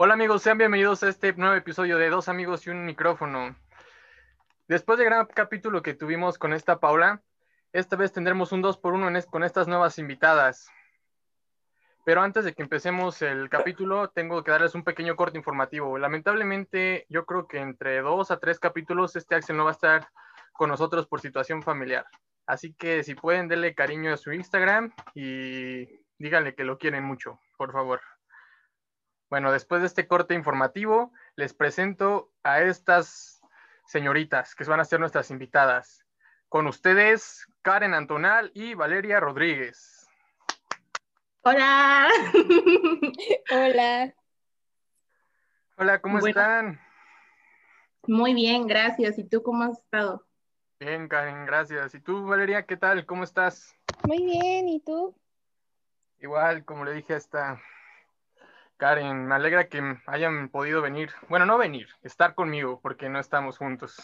Hola amigos, sean bienvenidos a este nuevo episodio de Dos amigos y un micrófono. Después del gran capítulo que tuvimos con esta Paula, esta vez tendremos un 2 por 1 con estas nuevas invitadas. Pero antes de que empecemos el capítulo, tengo que darles un pequeño corte informativo. Lamentablemente, yo creo que entre dos a tres capítulos este Axel no va a estar con nosotros por situación familiar. Así que si pueden, denle cariño a su Instagram y díganle que lo quieren mucho, por favor. Bueno, después de este corte informativo, les presento a estas señoritas que van a ser nuestras invitadas. Con ustedes, Karen Antonal y Valeria Rodríguez. Hola. Hola. Hola, ¿cómo están? Muy bien, gracias. ¿Y tú cómo has estado? Bien, Karen, gracias. ¿Y tú, Valeria, qué tal? ¿Cómo estás? Muy bien, ¿y tú? Igual, como le dije a esta Karen, me alegra que hayan podido venir, bueno, no venir, estar conmigo, porque no estamos juntos.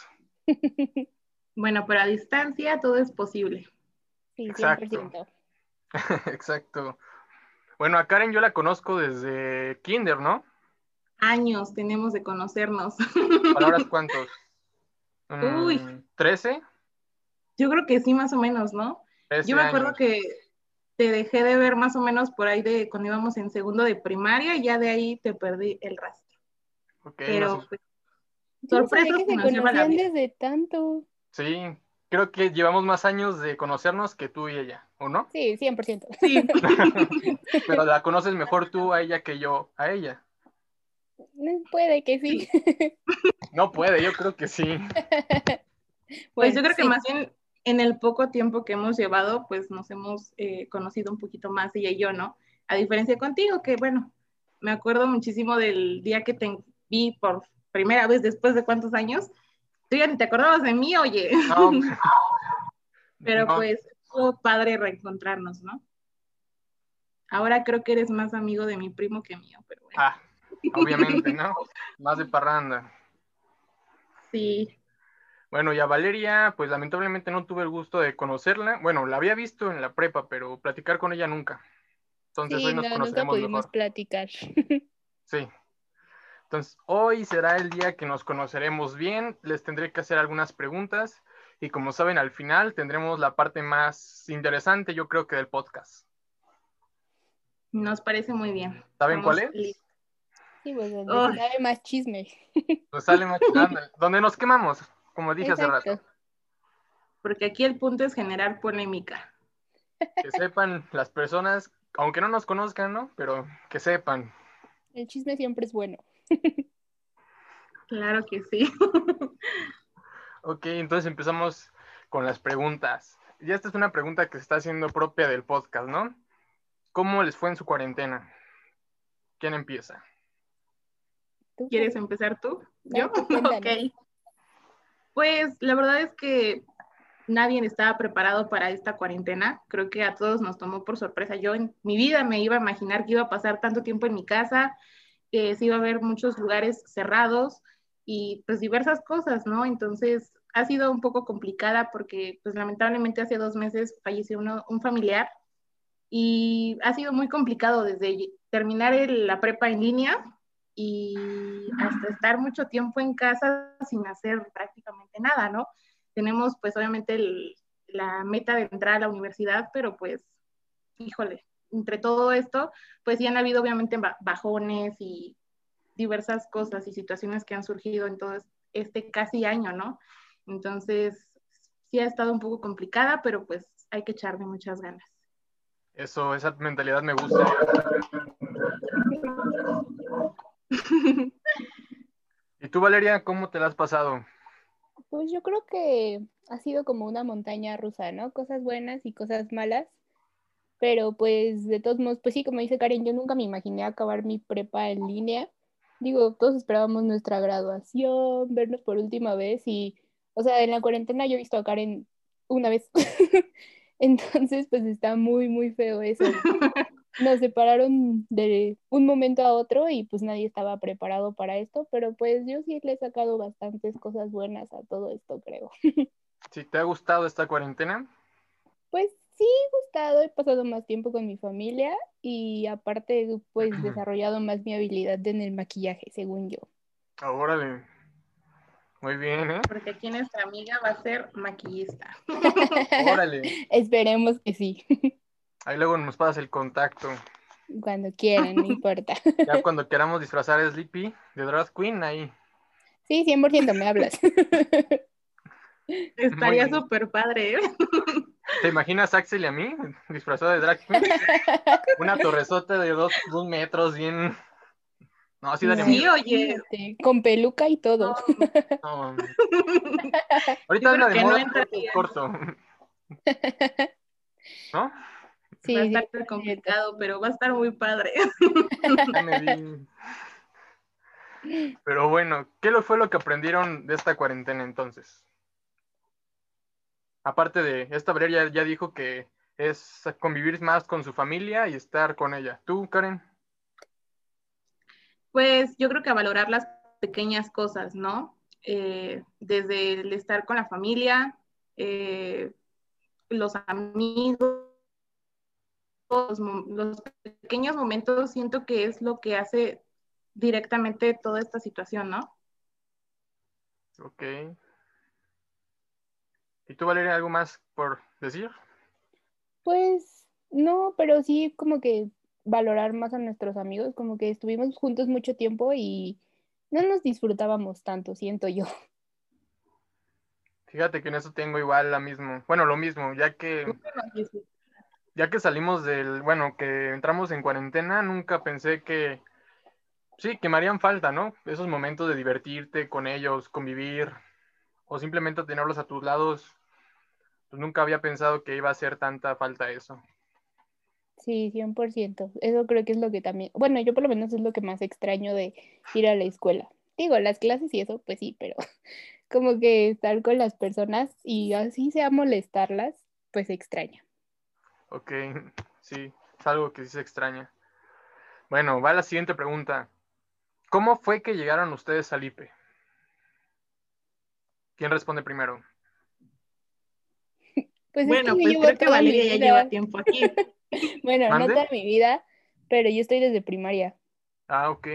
bueno, pero a distancia todo es posible. Sí, 100%. Exacto. Exacto. Bueno, a Karen yo la conozco desde kinder, ¿no? Años tenemos de conocernos. ¿Palabras cuántos? Uy. ¿13? Yo creo que sí, más o menos, ¿no? Yo me acuerdo que te dejé de ver más o menos por ahí de cuando íbamos en segundo de primaria y ya de ahí te perdí el rastro. Pero pues, sorpresa que se conocían desde tanto. Sí, creo que llevamos más años de conocernos que tú y ella, ¿o no? Sí, 100%. Sí. Pero la conoces mejor tú a ella que yo a ella. Puede que sí. No puede, yo creo que sí. Pues yo creo que más bien en el poco tiempo que hemos llevado, pues nos hemos eh, conocido un poquito más ella y yo, ¿no? A diferencia contigo, que bueno, me acuerdo muchísimo del día que te vi por primera vez después de cuántos años. Tú ya ni te acordabas de mí, oye. No. Pero pues fue padre reencontrarnos, ¿no? Ahora creo que eres más amigo de mi primo que mío, pero bueno. Ah, obviamente, ¿no? más de parranda. Sí. Bueno, y a Valeria, pues lamentablemente no tuve el gusto de conocerla. Bueno, la había visto en la prepa, pero platicar con ella nunca. Entonces hoy nos no, nunca pudimos platicar. Sí. Entonces, hoy será el día que nos conoceremos bien. Les tendré que hacer algunas preguntas. Y como saben, al final tendremos la parte más interesante, yo creo que del podcast. Nos parece muy bien. ¿Saben cuál es? Sí, pues donde sale más chisme. Pues sale más chisme. donde nos quemamos como dije hace rato. Porque aquí el punto es generar polémica. Que sepan las personas, aunque no nos conozcan, ¿no? Pero que sepan. El chisme siempre es bueno. Claro que sí. Ok, entonces empezamos con las preguntas. Y esta es una pregunta que se está haciendo propia del podcast, ¿no? ¿Cómo les fue en su cuarentena? ¿Quién empieza? ¿Quieres empezar tú? ¿Yo? Ok. Pues la verdad es que nadie estaba preparado para esta cuarentena. Creo que a todos nos tomó por sorpresa. Yo en mi vida me iba a imaginar que iba a pasar tanto tiempo en mi casa, que se iba a ver muchos lugares cerrados y pues diversas cosas, ¿no? Entonces ha sido un poco complicada porque pues lamentablemente hace dos meses falleció un familiar y ha sido muy complicado desde terminar la prepa en línea y hasta estar mucho tiempo en casa sin hacer prácticamente nada, ¿no? Tenemos pues obviamente la meta de entrar a la universidad, pero pues, híjole, entre todo esto, pues sí han habido obviamente bajones y diversas cosas y situaciones que han surgido en todo este casi año, ¿no? Entonces, sí ha estado un poco complicada, pero pues hay que echarle muchas ganas. Eso, esa mentalidad me gusta. ¿Y tú, Valeria, cómo te la has pasado? Pues yo creo que ha sido como una montaña rusa, ¿no? Cosas buenas y cosas malas. Pero pues de todos modos, pues sí, como dice Karen, yo nunca me imaginé acabar mi prepa en línea. Digo, todos esperábamos nuestra graduación, vernos por última vez y, o sea, en la cuarentena yo he visto a Karen una vez. Entonces, pues está muy, muy feo eso. nos separaron de un momento a otro y pues nadie estaba preparado para esto, pero pues yo sí le he sacado bastantes cosas buenas a todo esto, creo. ¿Sí te ha gustado esta cuarentena? Pues sí, gustado, he pasado más tiempo con mi familia y aparte, pues, desarrollado más mi habilidad en el maquillaje, según yo. Ah, órale. Muy bien, ¿eh? Porque aquí nuestra amiga va a ser maquillista. órale. Esperemos que sí. Ahí luego nos pasas el contacto. Cuando quieran, no importa. Ya cuando queramos disfrazar a Sleepy de Drag Queen, ahí. Sí, 100% me hablas. Estaría súper padre, ¿eh? ¿Te imaginas a Axel y a mí disfrazado de drag queen? Una torresota de dos, metros, bien. No, así daría Sí, oye. Con peluca y todo. No. Ahorita anda de moda corto. ¿No? Sí, va a estar complicado, pero va a estar muy padre. Pero bueno, ¿qué fue lo que aprendieron de esta cuarentena entonces? Aparte de, esta Valeria ya, dijo que es convivir más con su familia y estar con ella. ¿Tú, Karen? Pues yo creo que a valorar las pequeñas cosas, ¿no? Eh, desde el estar con la familia, eh, los amigos, los, pequeños momentos siento que es lo que hace directamente toda esta situación, ¿no? Ok. ¿Y tú, Valeria, algo más por decir? Pues no, pero sí como que valorar más a nuestros amigos, como que estuvimos juntos mucho tiempo y no nos disfrutábamos tanto, siento yo. Fíjate que en eso tengo igual la misma, bueno, lo mismo, ya que ya que salimos del, bueno, que entramos en cuarentena, nunca pensé que, sí, que me harían falta, ¿no? Esos momentos de divertirte con ellos, convivir, o simplemente tenerlos a tus lados, pues nunca había pensado que iba a hacer tanta falta eso. Sí, 100%. Eso creo que es lo que también, bueno, yo por lo menos es lo que más extraño de ir a la escuela. Digo, las clases y eso, pues sí, pero como que estar con las personas y así sea molestarlas, pues extraño. Ok, sí, es algo que sí se extraña. Bueno, va la siguiente pregunta. ¿Cómo fue que llegaron ustedes a Lipe? ¿Quién responde primero? Pues bueno, pues creo que Valeria ya lleva tiempo aquí. bueno, no toda mi vida, pero yo estoy desde primaria. Ah, ok.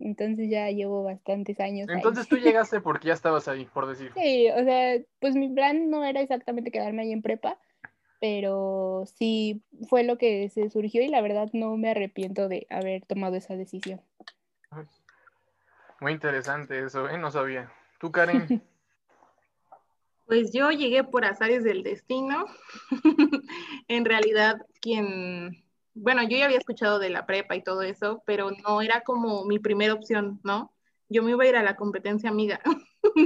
Entonces ya llevo bastantes años. Entonces tú llegaste porque ya estabas ahí, por decir. Sí, o sea, pues mi plan no era exactamente quedarme ahí en prepa, pero sí fue lo que se surgió y la verdad no me arrepiento de haber tomado esa decisión. Muy interesante eso, ¿eh? No sabía. ¿Tú, Karen? Pues yo llegué por azares del destino. en realidad, quien, bueno, yo ya había escuchado de la prepa y todo eso, pero no era como mi primera opción, ¿no? Yo me iba a ir a la competencia amiga.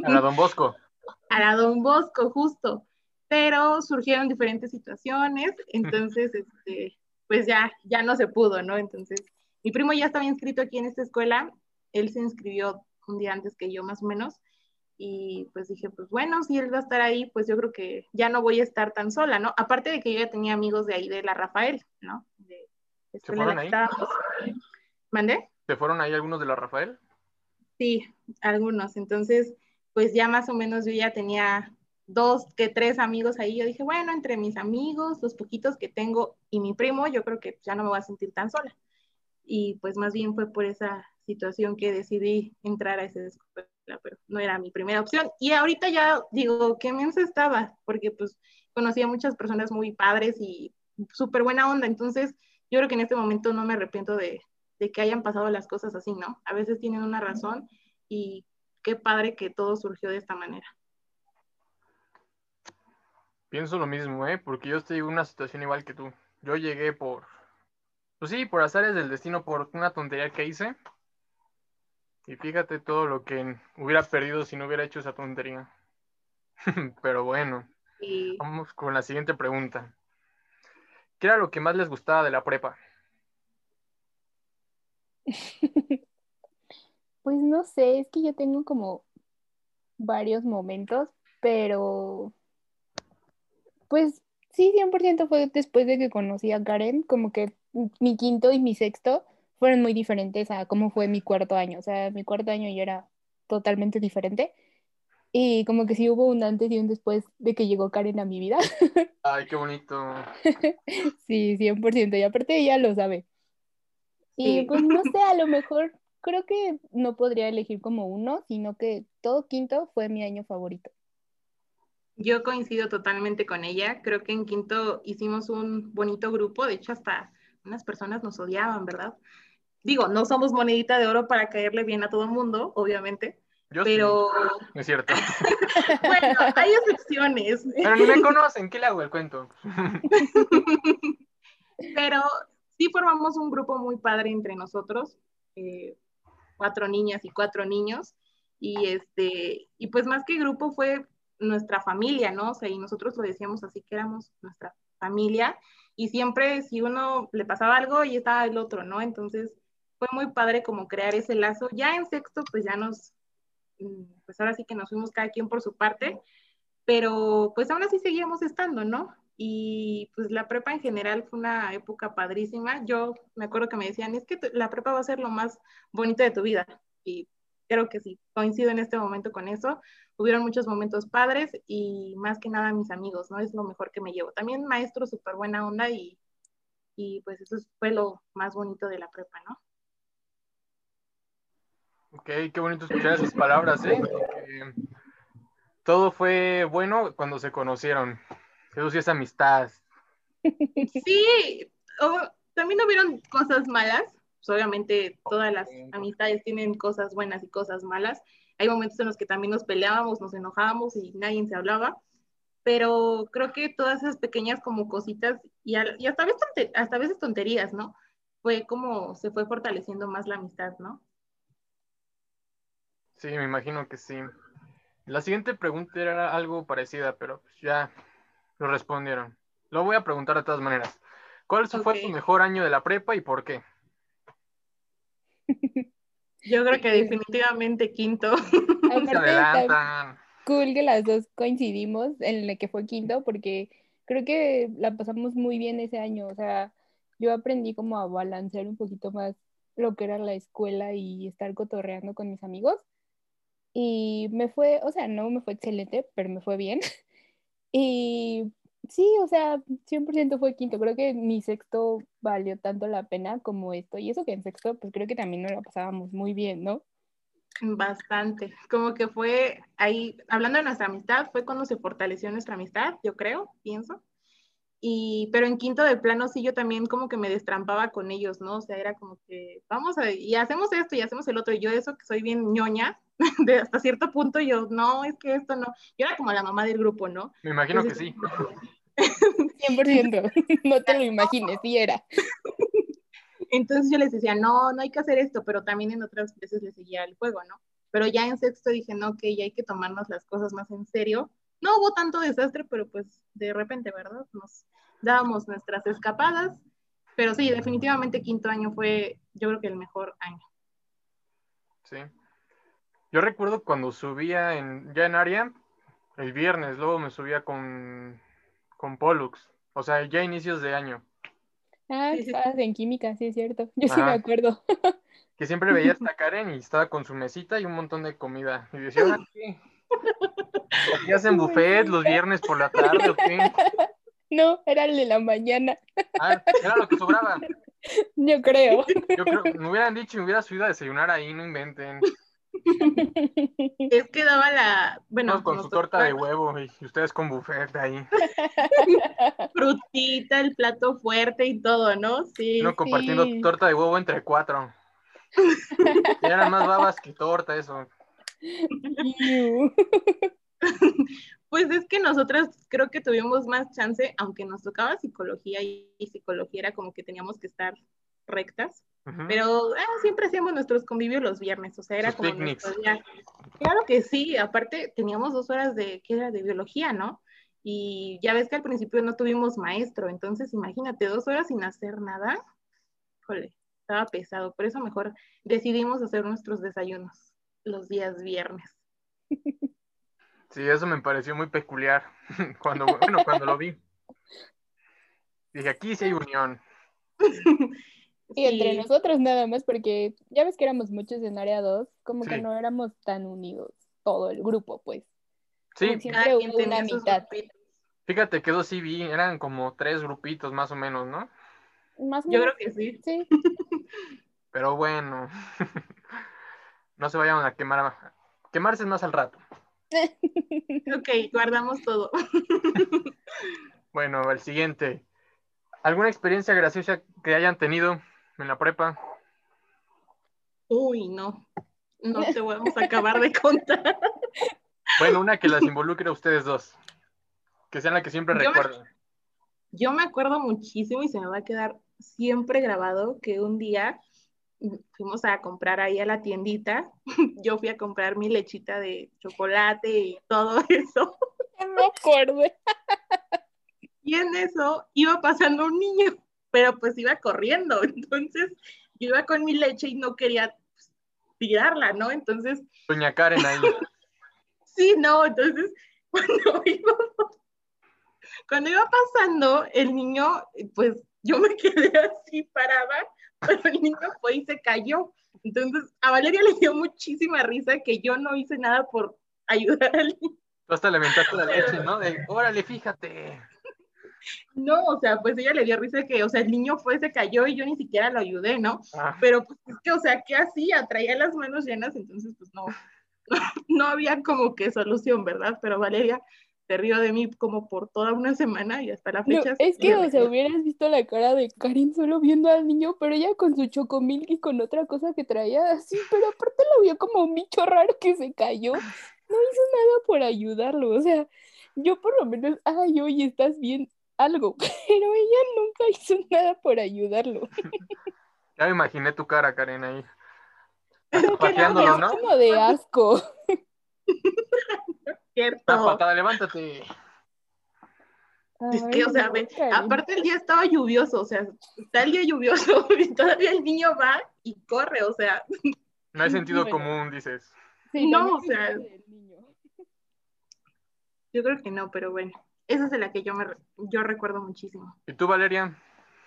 a la Don Bosco. A la Don Bosco, justo pero surgieron diferentes situaciones, entonces, este, pues ya, ya no se pudo, ¿no? Entonces, mi primo ya estaba inscrito aquí en esta escuela, él se inscribió un día antes que yo más o menos, y pues dije, pues bueno, si él va a estar ahí, pues yo creo que ya no voy a estar tan sola, ¿no? Aparte de que yo ya tenía amigos de ahí de la Rafael, ¿no? ¿Se fueron ahí? ¿Mandé? ¿Se fueron ahí algunos de la Rafael? Sí, algunos. Entonces, pues ya más o menos yo ya tenía dos que tres amigos ahí, yo dije, bueno, entre mis amigos, los poquitos que tengo y mi primo, yo creo que ya no me voy a sentir tan sola. Y pues más bien fue por esa situación que decidí entrar a esa escuela, pero no era mi primera opción. Y ahorita ya digo, qué mensa estaba, porque pues conocí a muchas personas muy padres y súper buena onda, entonces yo creo que en este momento no me arrepiento de, de que hayan pasado las cosas así, ¿no? A veces tienen una razón y qué padre que todo surgió de esta manera. Pienso lo mismo, ¿eh? Porque yo estoy en una situación igual que tú. Yo llegué por, pues sí, por azares del destino, por una tontería que hice. Y fíjate todo lo que hubiera perdido si no hubiera hecho esa tontería. Pero bueno, vamos con la siguiente pregunta. ¿Qué era lo que más les gustaba de la prepa? pues no sé, es que yo tengo como varios momentos, pero pues sí, 100% fue después de que conocí a Karen, como que mi quinto y mi sexto fueron muy diferentes a cómo fue mi cuarto año. O sea, mi cuarto año yo era totalmente diferente. Y como que sí hubo un antes y un después de que llegó Karen a mi vida. Ay, qué bonito. sí, 100%. Y aparte ella lo sabe. Y pues no sé, a lo mejor creo que no podría elegir como uno, sino que todo quinto fue mi año favorito. Yo coincido totalmente con ella. Creo que en quinto hicimos un bonito grupo. De hecho, hasta unas personas nos odiaban, ¿verdad? Digo, no somos monedita de oro para caerle bien a todo el mundo, obviamente pero... Es cierto. bueno, hay excepciones. Pero ni me conocen, ¿qué le hago el cuento? pero sí formamos un grupo muy padre entre nosotros, eh, cuatro niñas y cuatro niños, y este, y pues más que grupo fue nuestra familia, ¿no? O sea, y nosotros lo decíamos así que éramos nuestra familia, y siempre si uno le pasaba algo y estaba el otro, ¿no? Entonces fue muy padre como crear ese lazo. Ya en sexto, pues ya nos Mm, pues ahora sí que nos fuimos cada quien por su parte, pero pues aún así seguíamos estando, ¿no? Y pues la prepa en general fue una época padrísima. Yo me acuerdo que me decían, es que la prepa va a ser lo más bonito de tu vida. Y creo que sí, coincido en este momento con eso. Hubieron muchos momentos padres y más que nada mis amigos, ¿no? Es lo mejor que me llevo. También maestro, súper buena onda y, y pues eso fue lo más bonito de la prepa, ¿no? Ok, qué bonito escuchar esas palabras, ¿eh? todo fue bueno cuando se conocieron. Eso sí es amistad. Sí, también hubieron cosas malas. Pues, obviamente todas las amistades tienen cosas buenas y cosas malas. Hay momentos en los que también nos peleábamos, nos enojábamos y nadie se hablaba. Pero creo que todas esas pequeñas como cositas y, hasta, veces, hasta veces tonterías, ¿no? Fue como se fue fortaleciendo más la amistad, ¿no? Sí, me imagino que sí. La siguiente pregunta era algo parecida, pero pues ya lo respondieron. Lo voy a preguntar de todas maneras. ¿Cuál fue tu mejor año de la prepa y por qué? Yo creo que definitivamente quinto. Cool que las dos coincidimos en el que fue quinto, porque creo que la pasamos muy bien ese año. O sea, yo aprendí como a balancear un poquito más lo que era la escuela y estar cotorreando con mis amigos. Y me fue, o sea, no me fue excelente, pero me fue bien. Y sí, o sea, 100% fue quinto. Creo que mi sexto valió tanto la pena como esto. Y eso que en sexto, pues creo que también nos lo pasábamos muy bien, ¿no? Bastante. Como que fue ahí, hablando de nuestra amistad, fue cuando se fortaleció nuestra amistad, yo creo, pienso. Y, pero en quinto de plano sí yo también como que me destrampaba con ellos, ¿no? O sea, era como que vamos a, y hacemos esto y hacemos el otro. Y yo eso que soy bien ñoña, de hasta cierto punto yo, no, es que esto no. Yo era como la mamá del grupo, ¿no? Me imagino que sí. 100%, no te lo imagines, sí era. Entonces yo les decía, no, no hay que hacer esto, pero también en otras veces les seguía el juego, ¿no? Pero ya en sexto dije, no, que ya hay que tomarnos las cosas más en serio. No hubo tanto desastre, pero pues de repente, ¿verdad? Nos, dábamos nuestras escapadas, pero sí, definitivamente quinto año fue, yo creo que el mejor año. Sí. Yo recuerdo cuando subía en, ya en área, el viernes, luego me subía con, con Pollux, o sea, ya inicios de año. Ah, estabas en química, sí es cierto. Yo sí me acuerdo. Que siempre veía hasta Karen y estaba con su mesita y un montón de comida. Y decía, ¿qué? ¿Qué hacen buffet los viernes por la tarde o qué? No, era el de la mañana. Ah, era lo que sobraba. Yo creo. Yo creo, me hubieran dicho, me hubiera subido a desayunar ahí, no inventen. Es que daba la, bueno, con su torta de huevo y ustedes con buffet ahí. Frutita, el plato fuerte y todo, ¿no? Sí. No compartiendo torta de huevo entre cuatro. Y eran más babas que torta eso. Pues es que nosotras creo que tuvimos más chance, aunque nos tocaba psicología y, psicología era como que teníamos que estar rectas, pero ah, siempre hacíamos nuestros convivios los viernes, o sea, era como Claro que sí, aparte teníamos dos horas de, ¿qué era? De biología, ¿no? Y ya ves que al principio no tuvimos maestro, entonces imagínate, dos horas sin hacer nada, híjole, estaba pesado, por eso mejor decidimos hacer nuestros desayunos los días viernes. Sí, eso me pareció muy peculiar cuando, bueno, cuando lo vi. Dije, aquí sí hay unión. Y entre nosotros nada más, porque ya ves que éramos muchos en área 2, como que no éramos tan unidos, todo el grupo, pues. Sí, siempre hubo una mitad. Fíjate que dos sí vi, eran como tres grupitos más o menos, ¿no? Más o menos. Yo creo que sí. Sí. Pero bueno, no se vayan a quemar, quemarse más al rato. ok, guardamos todo. bueno, el siguiente. ¿Alguna experiencia graciosa que hayan tenido en la prepa? Uy, no. No te vamos a acabar de contar. Bueno, una que las involucre a ustedes dos. Que sean la que siempre recuerden. yo me acuerdo muchísimo y se me va a quedar siempre grabado que un día fuimos a comprar ahí a la tiendita. Yo fui a comprar mi lechita de chocolate y todo eso. No acuerdo. Y en eso iba pasando un niño, pero pues iba corriendo. Entonces yo iba con mi leche y no quería pues, tirarla, ¿no? Entonces. Doña Karen ahí. sí, no, entonces cuando iba, cuando iba pasando el niño, pues yo me quedé así parada pero el niño fue y se cayó. Entonces, a Valeria le dio muchísima risa que yo no hice nada por ayudar al niño. Tú hasta le aventaste la leche, ¿no? De, órale, fíjate. No, o sea, pues ella le dio risa que, o sea, el niño fue, se cayó y yo ni siquiera lo ayudé, ¿no? Ah. Pero pues es que, o sea, ¿qué hacía? Traía las manos llenas, entonces pues no, no había como que solución, ¿verdad? Pero Valeria se río de mí como por toda una semana y hasta la fecha. es que, o sea, hubieras visto la cara de Karin solo viendo al niño, pero ella con su chocomil y con otra cosa que traía así, pero aparte lo vio como un bicho raro que se cayó. No hizo nada por ayudarlo, o sea, yo por lo menos, ay, oye, estás bien, algo, pero ella nunca hizo nada por ayudarlo. Ya me imaginé tu cara, Karen, ahí. Pateándolo, ¿no? como de asco. cierto. patada, levántate. Es que, o sea, aparte el día estaba lluvioso, o sea, está el día lluvioso y todavía el niño va y corre, o sea. No hay sentido común, dices. no, o sea. Yo creo que no, pero bueno, esa es de la que yo me yo recuerdo muchísimo. ¿Y tú, Valeria?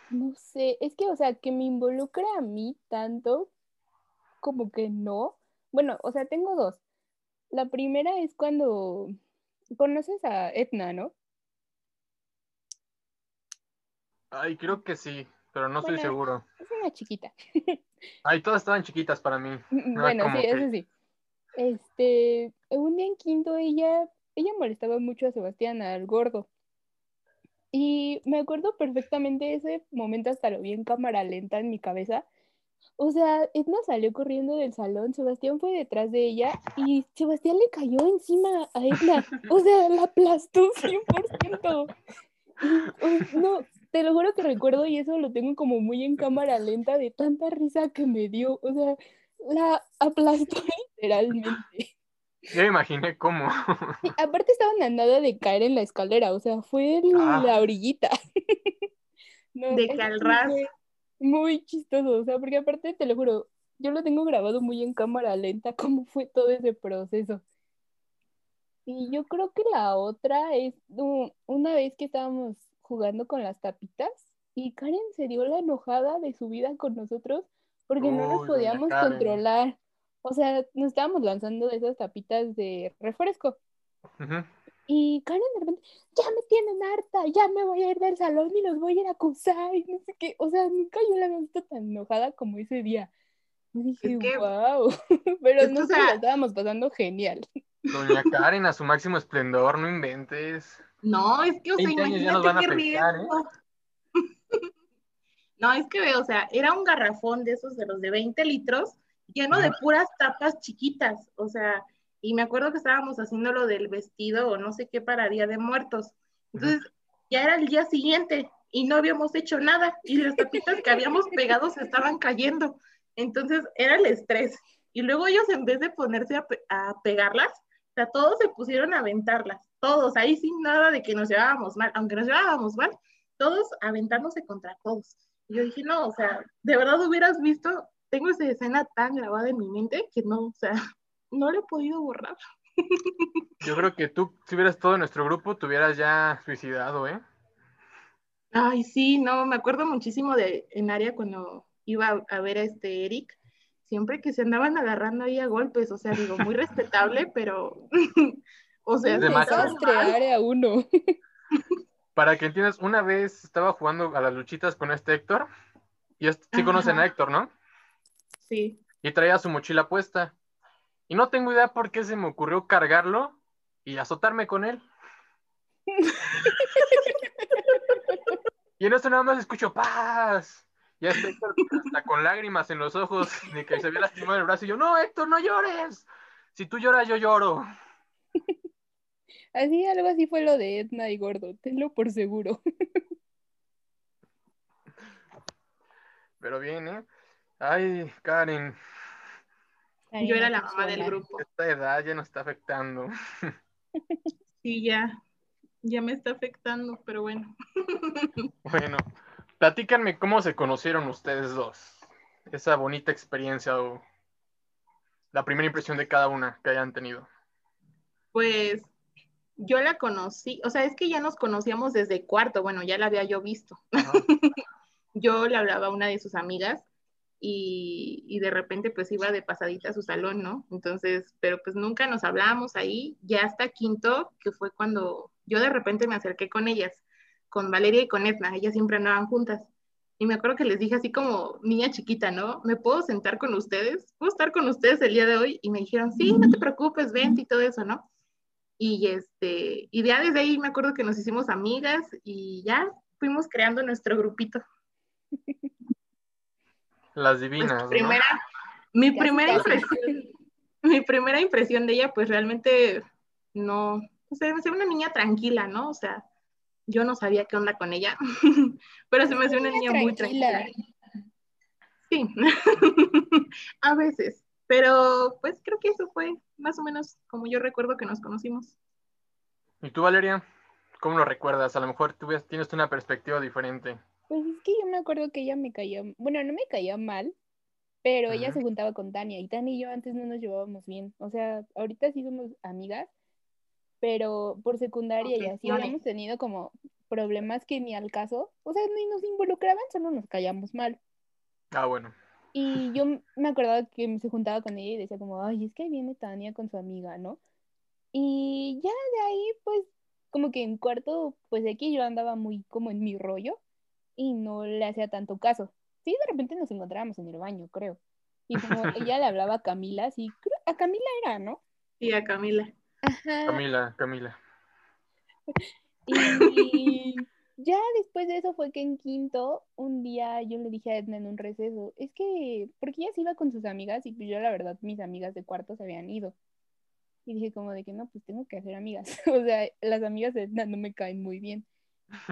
No sé, es que, o sea, que me involucre a mí tanto, como que no. Bueno, o sea, tengo dos. La primera es cuando conoces a Etna, ¿no? Ay, creo que sí, pero no estoy seguro. Es una chiquita. Ay, todas estaban chiquitas para mí. bueno, sí, eso sí. Este, un día en quinto ella, ella molestaba mucho a Sebastián, al gordo. Y me acuerdo perfectamente ese momento, hasta lo vi en cámara lenta en mi cabeza, o sea, Edna salió corriendo del salón, Sebastián fue detrás de ella y Sebastián le cayó encima a Edna. O sea, la aplastó 100%. no, te lo juro que recuerdo y eso lo tengo como muy en cámara lenta de tanta risa que me dio. O sea, la aplastó literalmente. Yo me imaginé cómo. aparte estaban a nada de caer en la escalera, o sea, fue ah. la orillita. de calras muy chistoso, o sea, porque aparte te lo juro, yo lo tengo grabado muy en cámara lenta, cómo fue todo ese proceso. Y yo creo que la otra es una vez que estábamos jugando con las tapitas y Karen se dio la enojada de su vida con nosotros porque no nos podíamos controlar. O sea, nos estábamos lanzando de esas tapitas de refresco. Y Karen de repente, ya me tienen harta, ya me voy a ir del salón y los voy a ir a acusar y no sé qué. O sea, nunca yo la había visto tan enojada como ese día. Y dije, wow. Pero no la estábamos pasando genial. Doña Karen a su máximo esplendor, no inventes. No, es que, o sea, imagínate qué ¿eh? No, es que, o sea, era un garrafón de esos de los de 20 litros, lleno de puras tapas chiquitas. O sea, y me acuerdo que estábamos haciendo lo del vestido o no sé qué para Día de Muertos. Entonces, ya era el día siguiente y no habíamos hecho nada y las tapitas que habíamos pegado se estaban cayendo. Entonces, era el estrés. Y luego ellos, en vez de ponerse a, pegarlas, o sea, todos se pusieron a aventarlas, todos, ahí sin nada de que nos llevábamos mal, aunque nos llevábamos mal, todos aventándose contra todos. Y yo dije, no, o sea, de verdad hubieras visto, tengo esa escena tan grabada en mi mente que no, o sea, no lo he podido borrar. Yo creo que tú, si hubieras todo en nuestro grupo, te hubieras ya suicidado, ¿eh? Ay, sí, no, me acuerdo muchísimo de en área cuando iba a ver a este Eric, siempre que se andaban agarrando ahí a golpes, o sea, digo, muy respetable, pero, O sea, de a uno. Para que entiendas, una vez estaba jugando a las luchitas con este Héctor. Y sí conocen a Héctor, ¿no? Sí. Y traía su mochila puesta. Y no tengo idea por qué se me ocurrió cargarlo y azotarme con él. y en eso nada más escucho paz. Ya está Héctor hasta con lágrimas en los ojos de que se había lastimado el brazo. Y yo, no, Héctor, no llores. Si tú lloras, yo lloro. Así, algo así fue lo de Edna y Gordo, tenlo por seguro. Pero bien, ¿eh? Ay, Karen. Yo era la mamá del grupo. Esta edad ya nos está afectando. Sí, ya. Ya me está afectando, pero bueno. Bueno, platícanme cómo se conocieron ustedes dos. Esa bonita experiencia o la primera impresión de cada una que hayan tenido. Pues yo la conocí, o sea, es que ya nos conocíamos desde cuarto, bueno, ya la había yo visto. yo le hablaba a una de sus amigas y, de repente pues iba de pasadita a su salón, ¿no? Entonces, pero pues nunca nos hablábamos ahí, ya hasta quinto, que fue cuando yo de repente me acerqué con ellas, con Valeria y con Edna, ellas siempre andaban juntas. Y me acuerdo que les dije así como niña chiquita, ¿no? ¿Me puedo sentar con ustedes? ¿Puedo estar con ustedes el día de hoy? Y me dijeron, sí, no te preocupes, vente y todo eso, ¿no? Y este, y ya desde ahí me acuerdo que nos hicimos amigas y ya fuimos creando nuestro grupito. Las divinas. Pues, primera, Mi primera impresión, mi primera impresión de ella, pues realmente no, o sea, me una niña tranquila, ¿no? O sea, yo no sabía qué onda con ella, pero se me hace una niña muy tranquila. Sí, a veces, pero pues creo que eso fue más o menos como yo recuerdo que nos conocimos. ¿Y tú, Valeria? ¿Cómo lo recuerdas? A lo mejor tú tienes una perspectiva diferente. Pues es que yo me acuerdo que ella me caía, bueno, no me caía mal, pero ella se juntaba con Tania y Tania y yo antes no nos llevábamos bien. O sea, ahorita sí somos amigas, pero por secundaria y así habíamos tenido como problemas que ni al caso, o sea, ni nos involucraban, solo nos callamos mal. Ah, bueno. Y yo me acordaba que se juntaba con ella y decía como, ay, es que ahí viene Tania con su amiga, ¿no? Y ya de ahí, pues, como que en cuarto, pues aquí yo andaba muy como en mi rollo y no le hacía tanto caso. Sí, de repente nos encontrábamos en el baño, creo. Y como ella le hablaba a Camila, sí, a Camila era, ¿no? Sí, a Camila. Camila, Camila. Y ya después de eso fue que en quinto, un día yo le dije a Edna en un receso, es que, porque ella se iba con sus amigas y pues yo la verdad mis amigas de cuarto se habían ido. Y dije como de que no, pues tengo que hacer amigas. o sea, las amigas de Edna no me caen muy bien.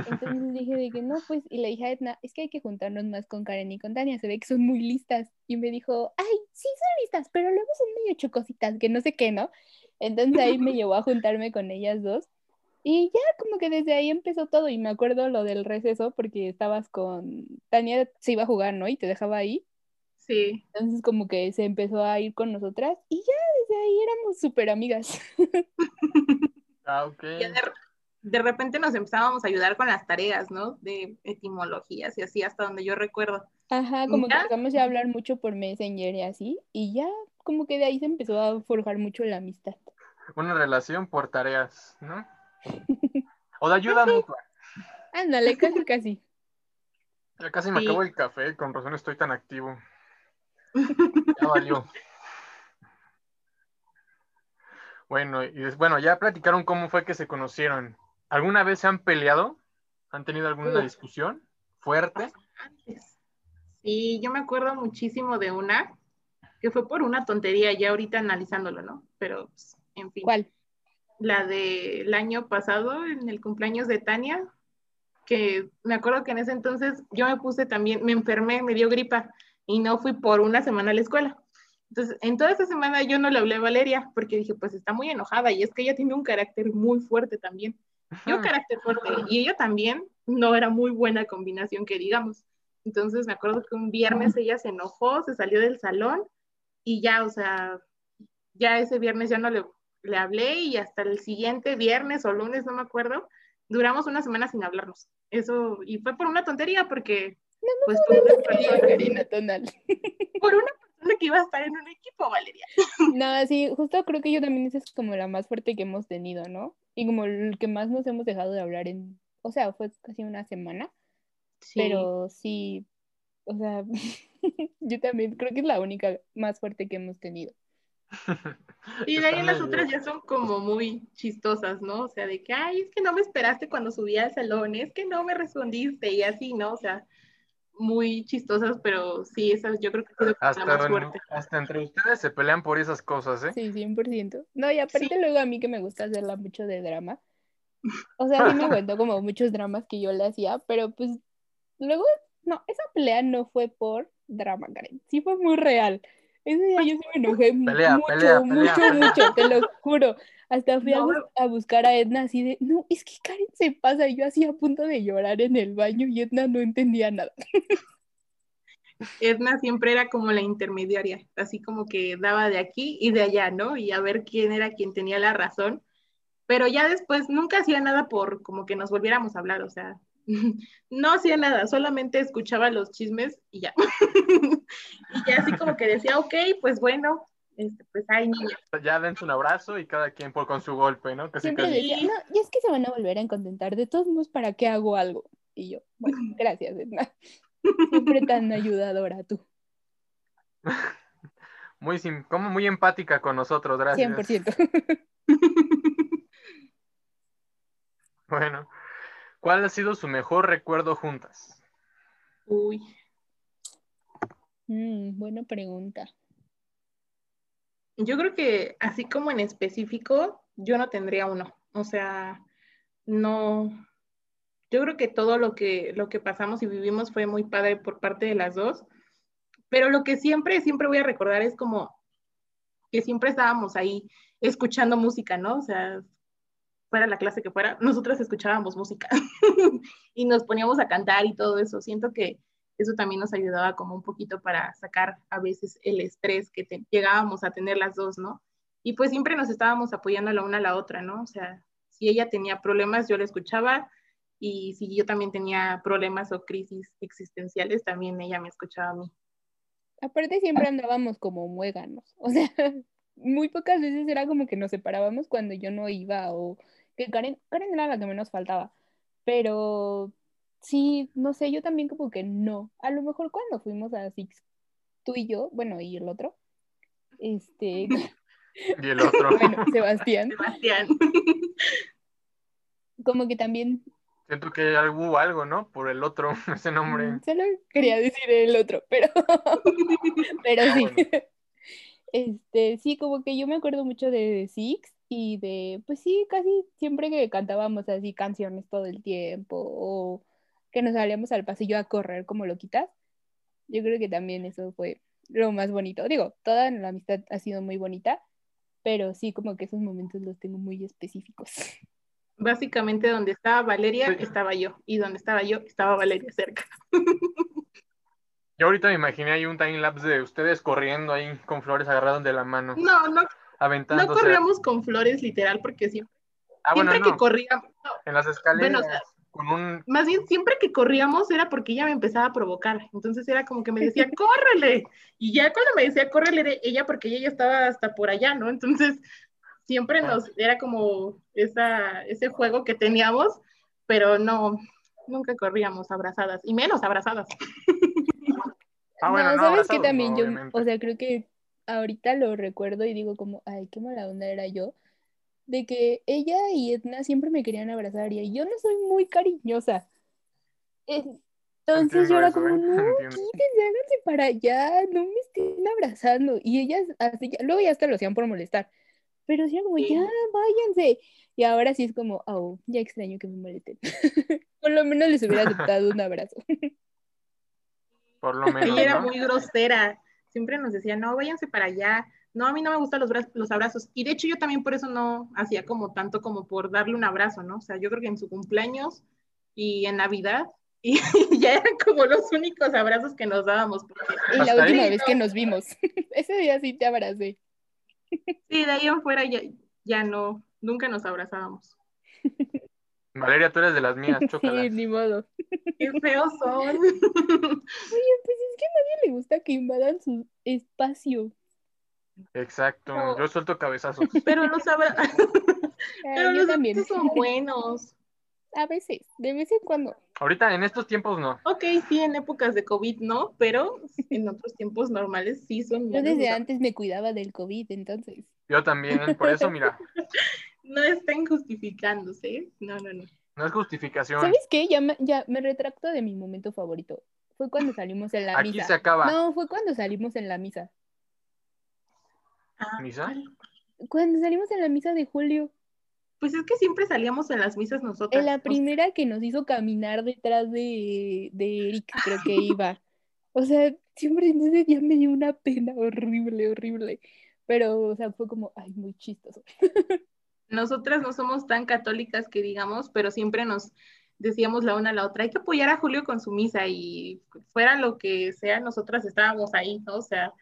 Entonces dije de que no, pues, y le dije a Edna, es que hay que juntarnos más con Karen y con Tania, se ve que son muy listas. Y me dijo, ay, sí son listas, pero luego son medio chocositas, que no sé qué, ¿no? Entonces ahí me llevó a juntarme con ellas dos. Y ya como que desde ahí empezó todo y me acuerdo lo del receso porque estabas con Tania, se iba a jugar, ¿no? Y te dejaba ahí. Sí. Entonces como que se empezó a ir con nosotras y ya desde ahí éramos súper amigas. Ah, ok. de, repente nos empezábamos a ayudar con las tareas, ¿no? De etimologías y así hasta donde yo recuerdo. Ajá, como que empezamos a hablar mucho por Messenger y así y ya como que de ahí se empezó a forjar mucho la amistad. Una relación por tareas, ¿no? O de ayuda mutua. Ándale, casi, casi. Ya casi me acabo el café, con razón estoy tan activo. Ya valió. Bueno, y bueno, ya platicaron cómo fue que se conocieron. ¿Alguna vez se han peleado? ¿Han tenido alguna discusión fuerte? Sí, yo me acuerdo muchísimo de una que fue por una tontería, ya ahorita analizándolo, ¿no? Pero, pues, en fin. ¿Cuál? la del año pasado, en el cumpleaños de Tania, que me acuerdo que en ese entonces yo me puse también, me enfermé, me dio gripa y no fui por una semana a la escuela. Entonces, en toda esa semana yo no le hablé a Valeria porque dije, pues está muy enojada y es que ella tiene un carácter muy fuerte también. Yo carácter fuerte y ella también no era muy buena combinación que digamos. Entonces me acuerdo que un viernes ella se enojó, se salió del salón y ya, o sea, ya ese viernes ya no le le hablé y hasta el siguiente viernes o lunes, no me acuerdo, duramos una semana sin hablarnos. Eso, y fue por una tontería, porque... pues, por una, persona, por una que iba a estar en un equipo, Valeria. No, sí, justo creo que yo también esa es como la más fuerte que hemos tenido, ¿no? Y como el que más nos hemos dejado de hablar en, o sea, fue casi una semana. Sí. Pero sí, o sea, yo también creo que es la única más fuerte que hemos tenido. Y de ahí las otras ya son como muy chistosas, ¿no? O sea, de que, ay, es que no me esperaste cuando subí al salón, es que no me respondiste y así, ¿no? O sea, muy chistosas, pero sí, esas yo creo que es hasta, la más fuerte. Hasta entre ustedes se pelean por esas cosas, ¿eh? Sí, 100%. No, y aparte luego a mí que me gusta hacerla mucho de drama. O sea, sí me cuento como muchos dramas que yo le hacía, pero pues luego, no, esa pelea no fue por drama, Karen. Sí fue muy real. Ese día yo sí me enojé mucho, mucho, mucho, te lo juro. Hasta fui a, buscar a Edna así de, no, es que Karen se pasa. yo así a punto de llorar en el baño y Edna no entendía nada. Edna siempre era como la intermediaria, así como que daba de aquí y de allá, ¿no? Y a ver quién era quien tenía la razón. Pero ya después nunca hacía nada por como que nos volviéramos a hablar, o sea, no hacía nada, solamente escuchaba los chismes y ya. y ya así como que decía, ok, pues bueno, este, pues hay niña. Ya dense un abrazo y cada quien por con su golpe, ¿no? Siempre decía, no, y es que se van a volver a contentar, de todos modos, ¿para qué hago algo? Y yo, bueno, gracias, Edna. Siempre tan ayudadora tú. Muy, como muy empática con nosotros, gracias. 100%. bueno, ¿Cuál ha sido su mejor recuerdo juntas? Uy. Mm, buena pregunta. Yo creo que así como en específico, yo no tendría uno. O sea, no. Yo creo que todo lo que, lo que pasamos y vivimos fue muy padre por parte de las dos. Pero lo que siempre, siempre voy a recordar es como que siempre estábamos ahí escuchando música, ¿no? O sea, fuera la clase que fuera, nosotros escuchábamos música y nos poníamos a cantar y todo eso. Siento que eso también nos ayudaba como un poquito para sacar a veces el estrés que llegábamos a tener las dos, ¿no? Y pues siempre nos estábamos apoyando la una a la otra, ¿no? O sea, si ella tenía problemas, yo la escuchaba y si yo también tenía problemas o crisis existenciales, también ella me escuchaba a mí. Aparte siempre andábamos como muéganos, o sea, muy pocas veces era como que nos separábamos cuando yo no iba o que Karen, Karen era la que menos faltaba, pero sí, no sé, yo también como que no. A lo mejor cuando fuimos a Six, tú y yo, bueno, y el otro, este... y el otro. bueno, Sebastián. Sebastián. como que también... Siento que hubo algo, ¿no? Por el otro, ese nombre. Mm, solo quería decir el otro, pero, pero ah, sí. Este, sí, como que yo me acuerdo mucho de Six y de, pues sí, casi siempre que cantábamos así canciones todo el tiempo o que nos salíamos al pasillo a correr como loquitas, yo creo que también eso fue lo más bonito. Digo, toda la amistad ha sido muy bonita, pero sí, como que esos momentos los tengo muy específicos. Básicamente donde estaba Valeria, estaba yo, y donde estaba yo, estaba Valeria cerca. Yo ahorita me imaginé ahí un time lapse de ustedes corriendo ahí con flores agarradas de la mano. No, no, no corríamos con flores literal porque siempre, ah, siempre que corríamos. en las escaleras. con un... Más bien, siempre que corríamos era porque ella me empezaba a provocar. Entonces era como que me decía, córrele. Y ya cuando me decía, córrele, ella, porque ella ya estaba hasta por allá, ¿no? Entonces siempre ah. nos, era como esa, ese juego que teníamos, pero no, nunca corríamos abrazadas, y menos abrazadas. Ah, bueno, no, sabes que también yo, o sea, creo que ahorita lo recuerdo y digo como, ay, qué mala onda era yo, de que ella y Edna siempre me querían abrazar y yo no soy muy cariñosa. Entonces yo era como, ¿eh? no, quítense, háganse para allá, no me estén abrazando. Y ellas así, luego ya hasta lo hacían por molestar, pero sí como, ya, váyanse. Y ahora sí es como, oh, ya extraño que me molesten. por lo menos les hubiera aceptado un abrazo. por lo menos. Ella era muy grosera siempre nos decía, no, váyanse para allá, no, a mí no me gustan los, los abrazos. Y de hecho yo también por eso no hacía como tanto como por darle un abrazo, ¿no? O sea, yo creo que en su cumpleaños y en Navidad, y ya eran como los únicos abrazos que nos dábamos. Y la última vez que nos vimos, ese día sí te abracé. Sí, de ahí en fuera ya, ya no, nunca nos abrazábamos. Valeria, tú eres de las mías, chócala. Sí, ni modo. Qué feos son. Oye, pues es que a nadie le gusta que invadan su espacio. Exacto, yo suelto cabezazos. Pero no saben. Pero los también. son buenos. A veces, de vez en cuando. Ahorita en estos tiempos no. Ok, sí, en épocas de COVID no, pero en otros tiempos normales sí son Yo desde antes me cuidaba del COVID, entonces. Yo también, por eso mira. No estén justificándose, no, no, no. No es justificación. ¿Sabes qué? Ya me, ya me retracto de mi momento favorito. Fue cuando salimos en la misa. Aquí se acaba. No, fue cuando salimos en la misa. Ah, ¿Misa? Cuando salimos en la misa de julio. Pues es que siempre salíamos en las misas nosotros. En la primera que nos hizo caminar detrás de, de Eric, creo que iba. O sea, siempre en ese día me dio una pena horrible, horrible. Pero, o sea, fue como, ay, muy chistoso. Nosotras no somos tan católicas que digamos, pero siempre nos decíamos la una a la otra, hay que apoyar a Julio con su misa y fuera lo que sea, nosotras estábamos ahí, ¿no? O sea,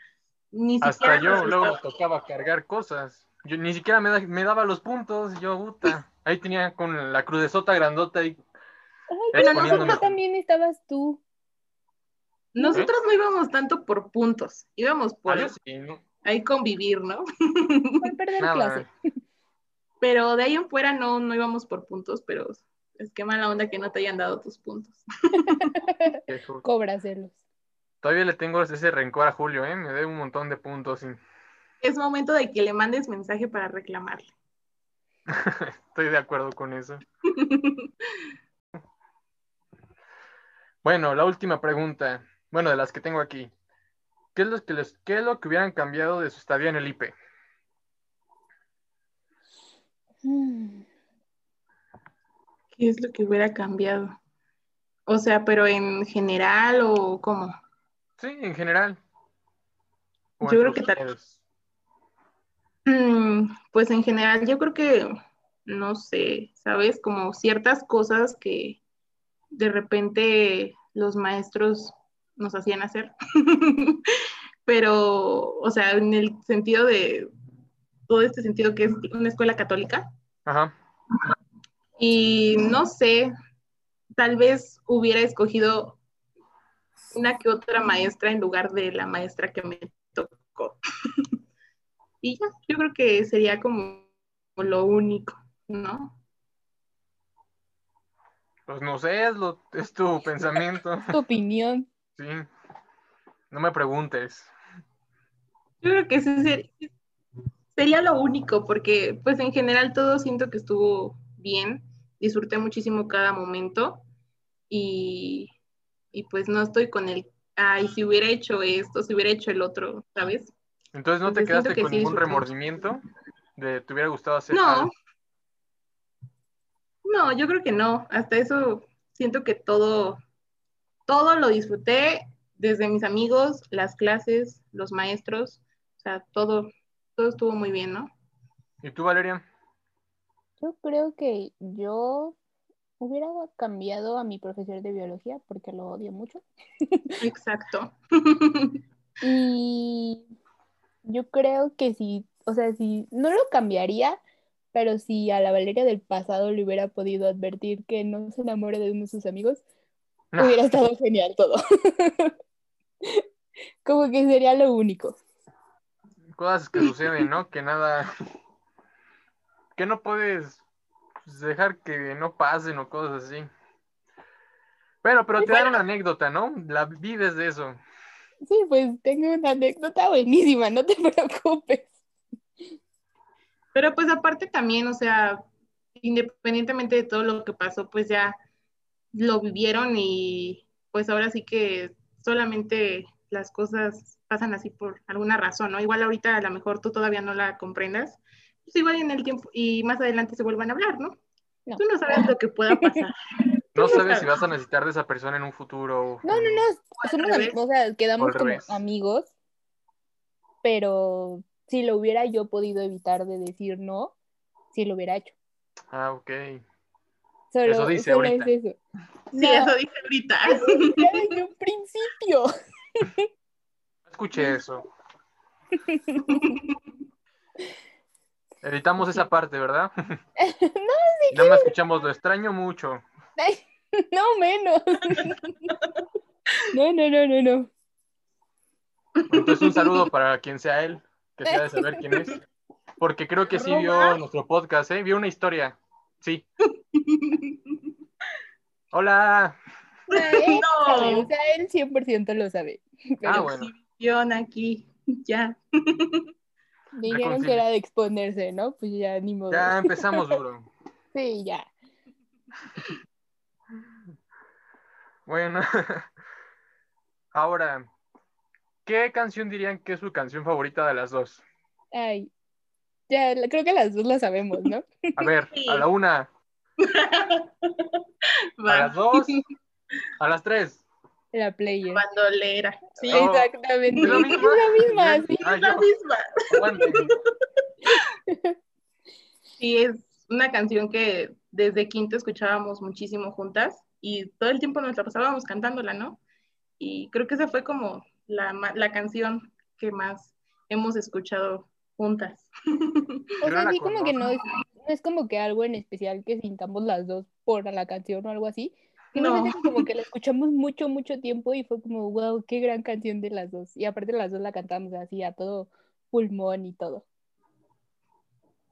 ni Hasta yo luego tocaba cargar cosas. Yo ni siquiera me, me daba los puntos, yo, puta. Ahí tenía con la cruz de sota grandota y... Ay, pero nosotros también estabas tú. Nosotros no íbamos tanto por puntos, íbamos por ah, ahí convivir, ¿no? Por perder clase. Pero de ahí en fuera no, no íbamos por puntos, pero es que mala onda que no te hayan dado tus puntos. Cóbraselos. Todavía le tengo ese rencor a Julio, ¿eh? Me debe un montón de puntos. Es momento de que le mandes mensaje para reclamarle. Estoy de acuerdo con eso. bueno, la última pregunta. Bueno, de las que tengo aquí. ¿Qué es lo que, les, qué es lo que hubieran cambiado de su estadía en el IPE? ¿Qué es lo que hubiera cambiado? O sea, pero en general o cómo? Sí, en general. yo creo que tal. Mm, pues en general, yo creo que, no sé, ¿sabes? Como ciertas cosas que de repente los maestros nos hacían hacer. Pero, o sea, en el sentido de todo este sentido que es una escuela católica. Ajá. Y no sé, tal vez hubiera escogido una que otra maestra en lugar de la maestra que me tocó. y ya, yo creo que sería como lo único, ¿no? Pues no sé, es, lo, es tu pensamiento. Tu opinión. Sí. No me preguntes. Yo creo que ese sería, sería lo único, porque pues en general todo siento que estuvo bien. Disfruté muchísimo cada momento y y pues no estoy con el, ay, si hubiera hecho esto, si hubiera hecho el otro, ¿sabes? Entonces no te quedaste con ningún remordimiento de te hubiera gustado hacer no. No, yo creo que no. Hasta eso siento que todo, todo lo disfruté desde mis amigos, las clases, los maestros, o sea, todo, todo estuvo muy bien, ¿no? ¿Y tú, Valeria? Yo creo que yo hubiera cambiado a mi profesor de biología porque lo odio mucho. Exacto. y yo creo que si, o sea, si no lo cambiaría, pero si a la Valeria del pasado le hubiera podido advertir que no se enamore de uno de sus amigos, hubiera estado genial todo. Como que sería lo único. Cosas que suceden, ¿no? Que nada. Que no puedes pues, dejar que no pasen o cosas así. Bueno, pero te dan una anécdota, ¿no? La vives de eso. Sí, pues tengo una anécdota buenísima, no te preocupes. Pero pues aparte también, o sea, independientemente de todo lo que pasó, pues ya lo vivieron y pues ahora sí que solamente las cosas pasan así por alguna razón, ¿no? Igual ahorita a lo mejor tú todavía no la comprendas, pues igual en el tiempo y más adelante se vuelvan a hablar, ¿no? Tú no sabes lo que pueda pasar. No sabes si vas a necesitar de esa persona en un futuro. No, no, no, somos amigos, o sea, quedamos como amigos, pero si lo hubiera yo podido evitar de decir no, si lo hubiera hecho. Ah, ok. eso dice ahorita. eso. Sí, eso dice ahorita. Desde un principio. Escuché eso. Editamos esa parte, ¿verdad? no, sí Nada más escuchamos, lo extraño mucho. no menos. no, no, no, no, no. Entonces un saludo para quien sea él, que sea de saber quién es. Porque creo que sí vio nuestro podcast, ¿eh? Vio una historia. Sí. Hola. no. o sea, él 100% lo sabe. ah, bueno. aquí, ya. Dijeron que era de exponerse, ¿no? Pues ya ni modo. Ya empezamos duro. sí, ya. Bueno, ahora, ¿qué canción dirían que es su canción favorita de las dos? Ay, ya, creo que las dos la sabemos, ¿no? A ver, a la una. a las dos. A las tres. La player. Bandolera. Sí, oh. exactamente. ¿Es la misma? Es la misma, sí. la misma. sí, es una canción que desde quinto escuchábamos muchísimo juntas y todo el tiempo nos la pasábamos cantándola, ¿no? Y creo que esa fue como la, la canción que más hemos escuchado juntas. O sea, así como que no es, no es como que algo en especial que sintamos las dos por la canción o algo así, no. como que la escuchamos mucho, mucho tiempo y fue como, wow, qué gran canción de las dos. Y aparte las dos la cantamos así a todo pulmón y todo.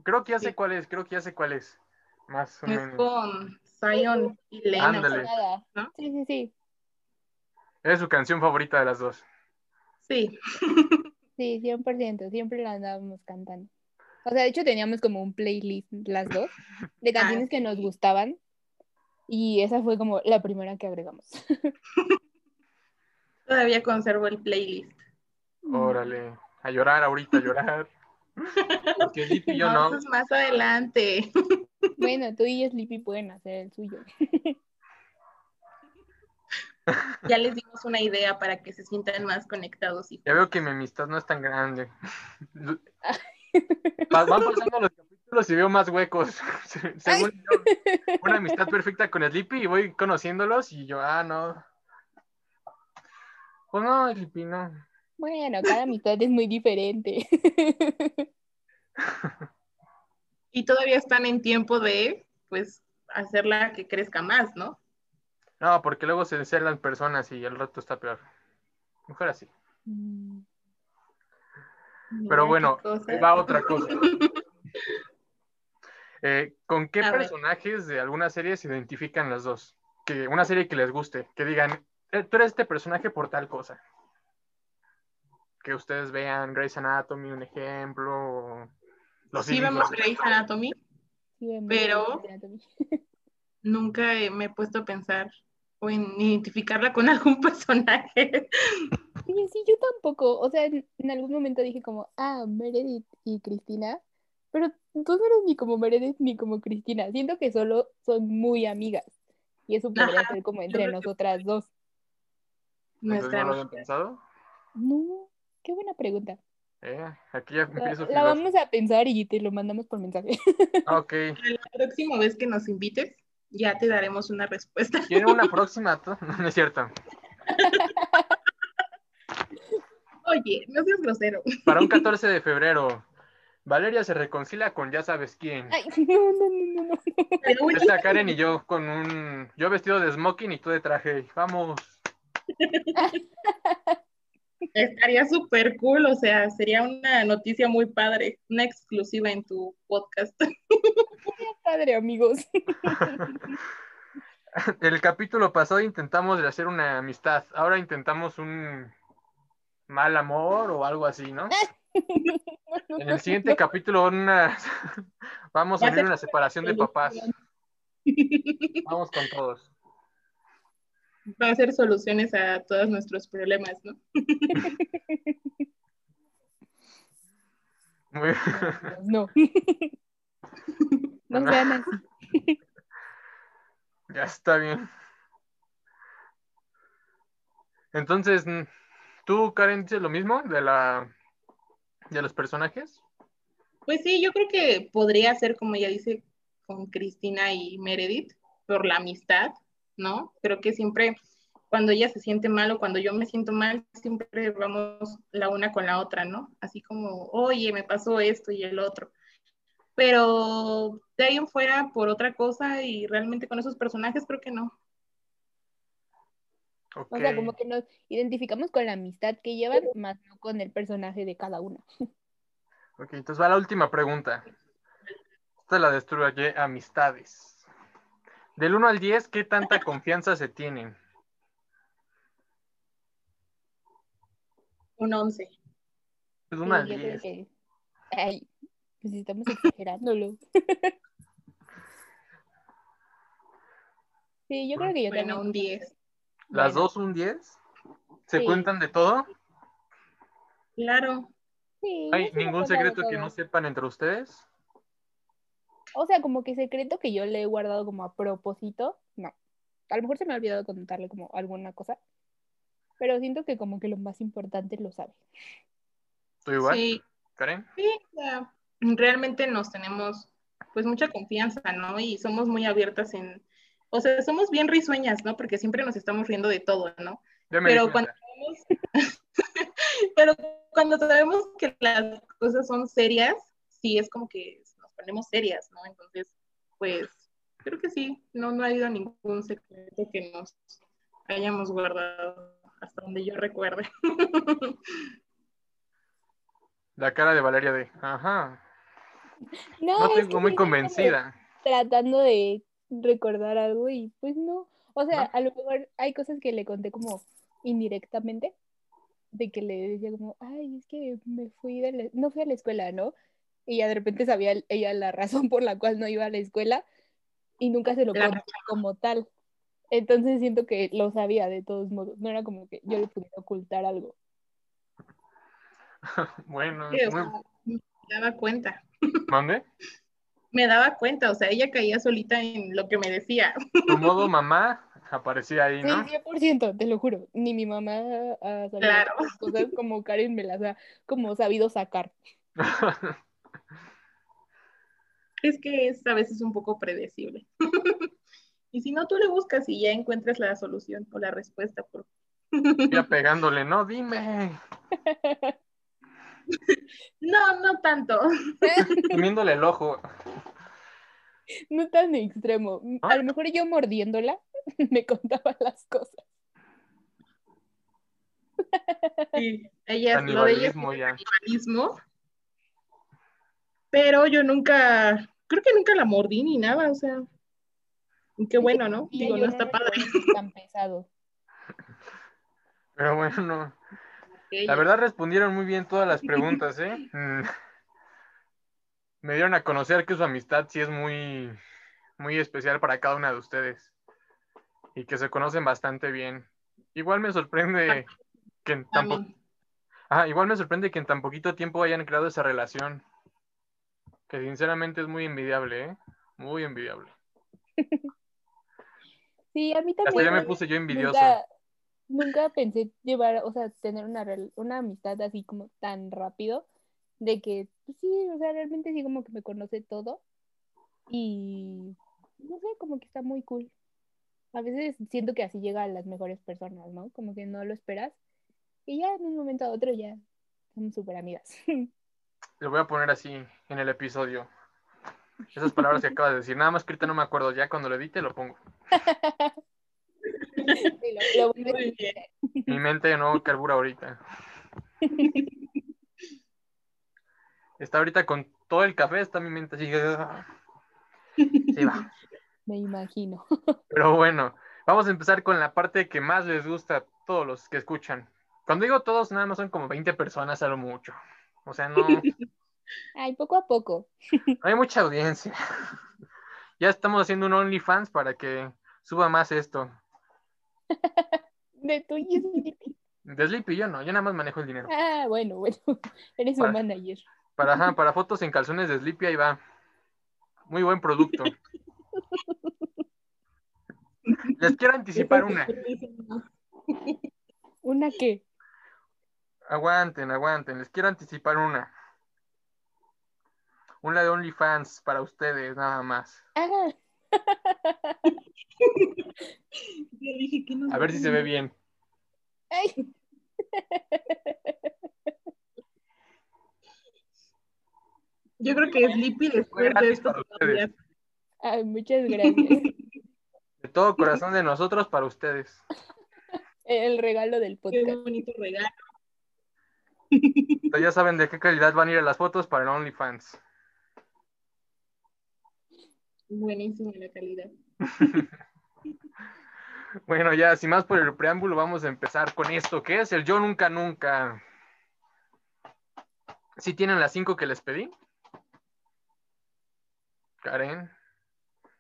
Creo que ya sé cuál es, creo que ya sé cuál es. Más o es con Zion y Lena. Sí, sí, sí. Es su canción favorita de las dos. Sí. sí, 100%, siempre la andábamos cantando. O sea, de hecho teníamos como un playlist las dos de ah, canciones que nos gustaban y esa fue como la primera que agregamos. Todavía conservo el playlist. Órale, a llorar ahorita, a llorar. Porque Lippy y yo no. no. más adelante. Bueno, tú y Sleepy pueden hacer el suyo. Ya les dimos una idea para que se sientan más conectados. Y... Ya veo que mi amistad no es tan grande. Van pasando los los y veo más huecos. Según yo, una amistad perfecta con Sleepy y voy conociéndolos y yo, ah, no. Pues no, Sleepy, no. Bueno, cada amistad es muy diferente. y todavía están en tiempo de, pues, hacerla que crezca más, ¿no? No, porque luego se las personas y el rato está peor. Mejor así. Mm. Pero bueno, va otra cosa. Eh, ¿Con qué personajes de alguna serie se identifican las dos? Que una serie que les guste, que digan, eh, tú eres este personaje por tal cosa. Que ustedes vean Grey's Anatomy, un ejemplo. Los sí vemos Grey's Anatomy, pero nunca me he puesto a pensar o en identificarla con algún personaje. Sí, sí, yo tampoco. O sea, en, en algún momento dije como, ah, Meredith y Cristina, pero tú no eres ni como Meredith ni como Cristina. Siento que solo son muy amigas. Y eso podría ser como entre nosotras dos. ¿No lo habían pensado? No, qué buena pregunta. Eh, aquí ya empiezo la, la vamos a pensar y te lo mandamos por mensaje. Ah, ok. La próxima vez que nos invites, ya te daremos una respuesta. ¿Tiene una próxima? No, es cierto. Oye, no seas grosero. Para un 14 de febrero, Valeria se reconcilia con ya sabes quién. Ay, no, no, no, no. Está Karen y yo con un. Yo vestido de smoking y tú de traje. Vamos. Estaría súper cool, o sea, sería una noticia muy padre, una exclusiva en tu podcast. padre, amigos. El capítulo pasado intentamos de hacer una amistad, ahora intentamos un mal amor o algo así, ¿no? En el siguiente capítulo una... vamos a ver una separación de papás. Vamos con todos. Va a ser soluciones a todos nuestros problemas, ¿no? No. No sean así. Ya está bien. Entonces, ¿tú, Karen, dices lo mismo de la de los personajes? Pues sí, yo creo que podría ser, como ya dice, con Cristina y Meredith, por la amistad, ¿no? Creo que siempre, cuando ella se siente mal o cuando yo me siento mal, siempre vamos la una con la otra, ¿no? Así como, oye, me pasó esto y el otro. pero de ahí en fuera por otra cosa y realmente con esos personajes creo que no. O sea, como que nos identificamos con la amistad que llevan, más no con el personaje de cada uno. Ok, entonces va la última pregunta. Esta la destruye amistades. Del 1 al 10, ¿qué tanta confianza se tienen? Un 11. Del 1 al 10. Ay, pues estamos exagerándolo. sí, yo creo que yo bueno, un 10. ¿Las dos un 10? ¿Se cuentan de todo? Claro. ¿Hay ningún secreto que no sepan entre ustedes? O sea, como que secreto que yo le he guardado como a propósito, no. A lo mejor se me ha olvidado contarle como alguna cosa, pero siento que como que lo más importante lo sabe. ¿Tú igual? Sí. ¿Karen? Sí, realmente nos tenemos pues mucha confianza, ¿no? Y somos muy abiertas en, o sea, somos bien risueñas, ¿no? Porque siempre nos estamos riendo de todo, ¿no? Pero cuando, sabemos, pero cuando sabemos que las cosas son serias, sí es como que nos ponemos serias, ¿no? Entonces, pues, creo que sí, no, no ha habido ningún secreto que nos hayamos guardado hasta donde yo recuerde. La cara de Valeria de, ajá. No, no tengo muy convencida. Tratando de recordar algo y pues no. O sea, a lo mejor hay cosas que le conté como indirectamente, de que le decía como, ay, es que me fui de la... no fui a la escuela, ¿no? Y ya de repente sabía ella la razón por la cual no iba a la escuela y nunca se lo contó como tal. Entonces siento que lo sabía de todos modos, no era como que yo le pudiera ocultar algo. bueno, me daba cuenta. ¿Mande? Me daba cuenta, o sea, ella caía solita en lo que me decía. Tu modo mamá aparecía ahí, ¿no? Sí, 100%, te lo juro. Ni mi mamá ha sabido claro. cosas como Karen me las ha como sabido sacar. es que es a veces un poco predecible. y si no, tú le buscas y ya encuentras la solución o la respuesta. Por... ya pegándole, no, dime. No, no tanto. Comiéndole el ojo. No tan extremo. A ¿Ah? lo mejor yo mordiéndola me contaba las cosas. Sí, ella es lo de ella canibalismo. Pero yo nunca, creo que nunca la mordí ni nada, o sea. Qué bueno, ¿no? Digo, no está padre. Tan pesado. Pero bueno, la verdad respondieron muy bien todas las preguntas, ¿eh? Mm. Me dieron a conocer que su amistad sí es muy, muy especial para cada una de ustedes y que se conocen bastante bien. Igual me sorprende que en tan igual me sorprende que en tan poquito tiempo hayan creado esa relación. Que sinceramente es muy envidiable, ¿eh? Muy envidiable. Sí, a mí también. Hasta ya me puse yo envidioso nunca pensé llevar, o sea, tener una, una amistad así como tan rápido, de que, pues sí, o sea, realmente sí como que me conoce todo y, no sé, como que está muy cool. A veces siento que así llega a las mejores personas, ¿no? Como que no lo esperas y ya en un momento a otro ya somos súper amigas. Lo voy a poner así en el episodio. Esas palabras que acabas de decir. Nada más que ahorita no me acuerdo. Ya cuando lo edite lo pongo. Mi mente no carbura ahorita. Está ahorita con todo el café, está mi mente así. Sí, va. Me imagino. Pero bueno, vamos a empezar con la parte que más les gusta a todos los que escuchan. Cuando digo todos, nada más son como 20 personas a lo mucho. O sea, no. Ay, poco a poco. hay mucha audiencia. Ya estamos haciendo un OnlyFans para que suba más esto. De tu y Sleepy. De Sleepy yo no, yo nada más manejo el dinero. Ah, bueno, bueno. Eres un manager. Para, para fotos en calzones de Sleepy, ahí va. Muy buen producto. Les quiero anticipar una. ¿Una qué? Aguanten, aguanten. Les quiero anticipar una. Una de OnlyFans para ustedes, nada más. A ver si se ve bien. Yo creo que Sleepy después de esto Ay, muchas gracias. De todo corazón de nosotros para ustedes. El regalo del podcast. Qué bonito regalo. ya saben de qué calidad van a ir las fotos para el OnlyFans. Buenísima la calidad. bueno, ya, sin más por el preámbulo, vamos a empezar con esto, que es el Yo Nunca Nunca. ¿Sí tienen las cinco que les pedí? Karen.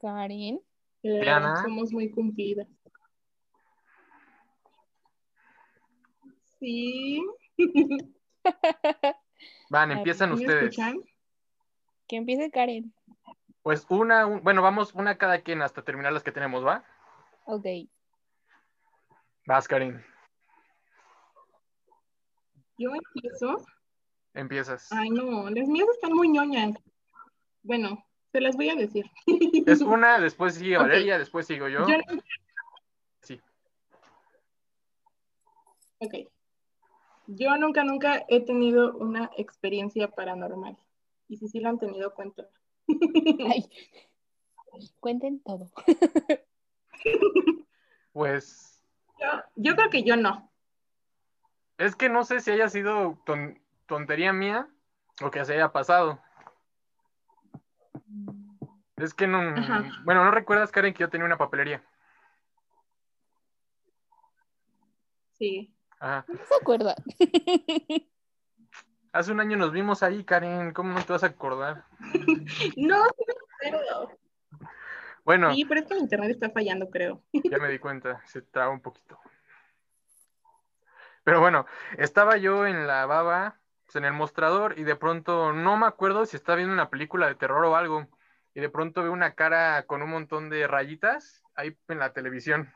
Karen. Diana. Somos muy cumplidas. Sí. Van, empiezan ustedes. Que empiece Karen. Pues una, bueno, vamos una cada quien hasta terminar las que tenemos, ¿va? Ok. Vas, Karen. ¿Yo empiezo? Empiezas. Ay, no, las mías están muy ñoñas. Bueno, se las voy a decir. Es una, después sigue Valeria, después sigo yo. yo Sí. Ok. Yo nunca, nunca he tenido una experiencia paranormal. Y si sí la han tenido, cuento. cuenten todo. pues. Yo, creo que yo no. Es que no sé si haya sido tontería mía o que se haya pasado. Es que no. Bueno, ¿no recuerdas, Karen, que yo tenía una papelería? Sí. No se acuerda. Hace un año nos vimos ahí, Karen. ¿Cómo no te vas a acordar? no, no Bueno. Sí, pero es que el internet está fallando, creo. ya me di cuenta, se traba un poquito. Pero bueno, estaba yo en la baba, pues, en el mostrador, y de pronto no me acuerdo si estaba viendo una película de terror o algo, y de pronto veo una cara con un montón de rayitas ahí en la televisión.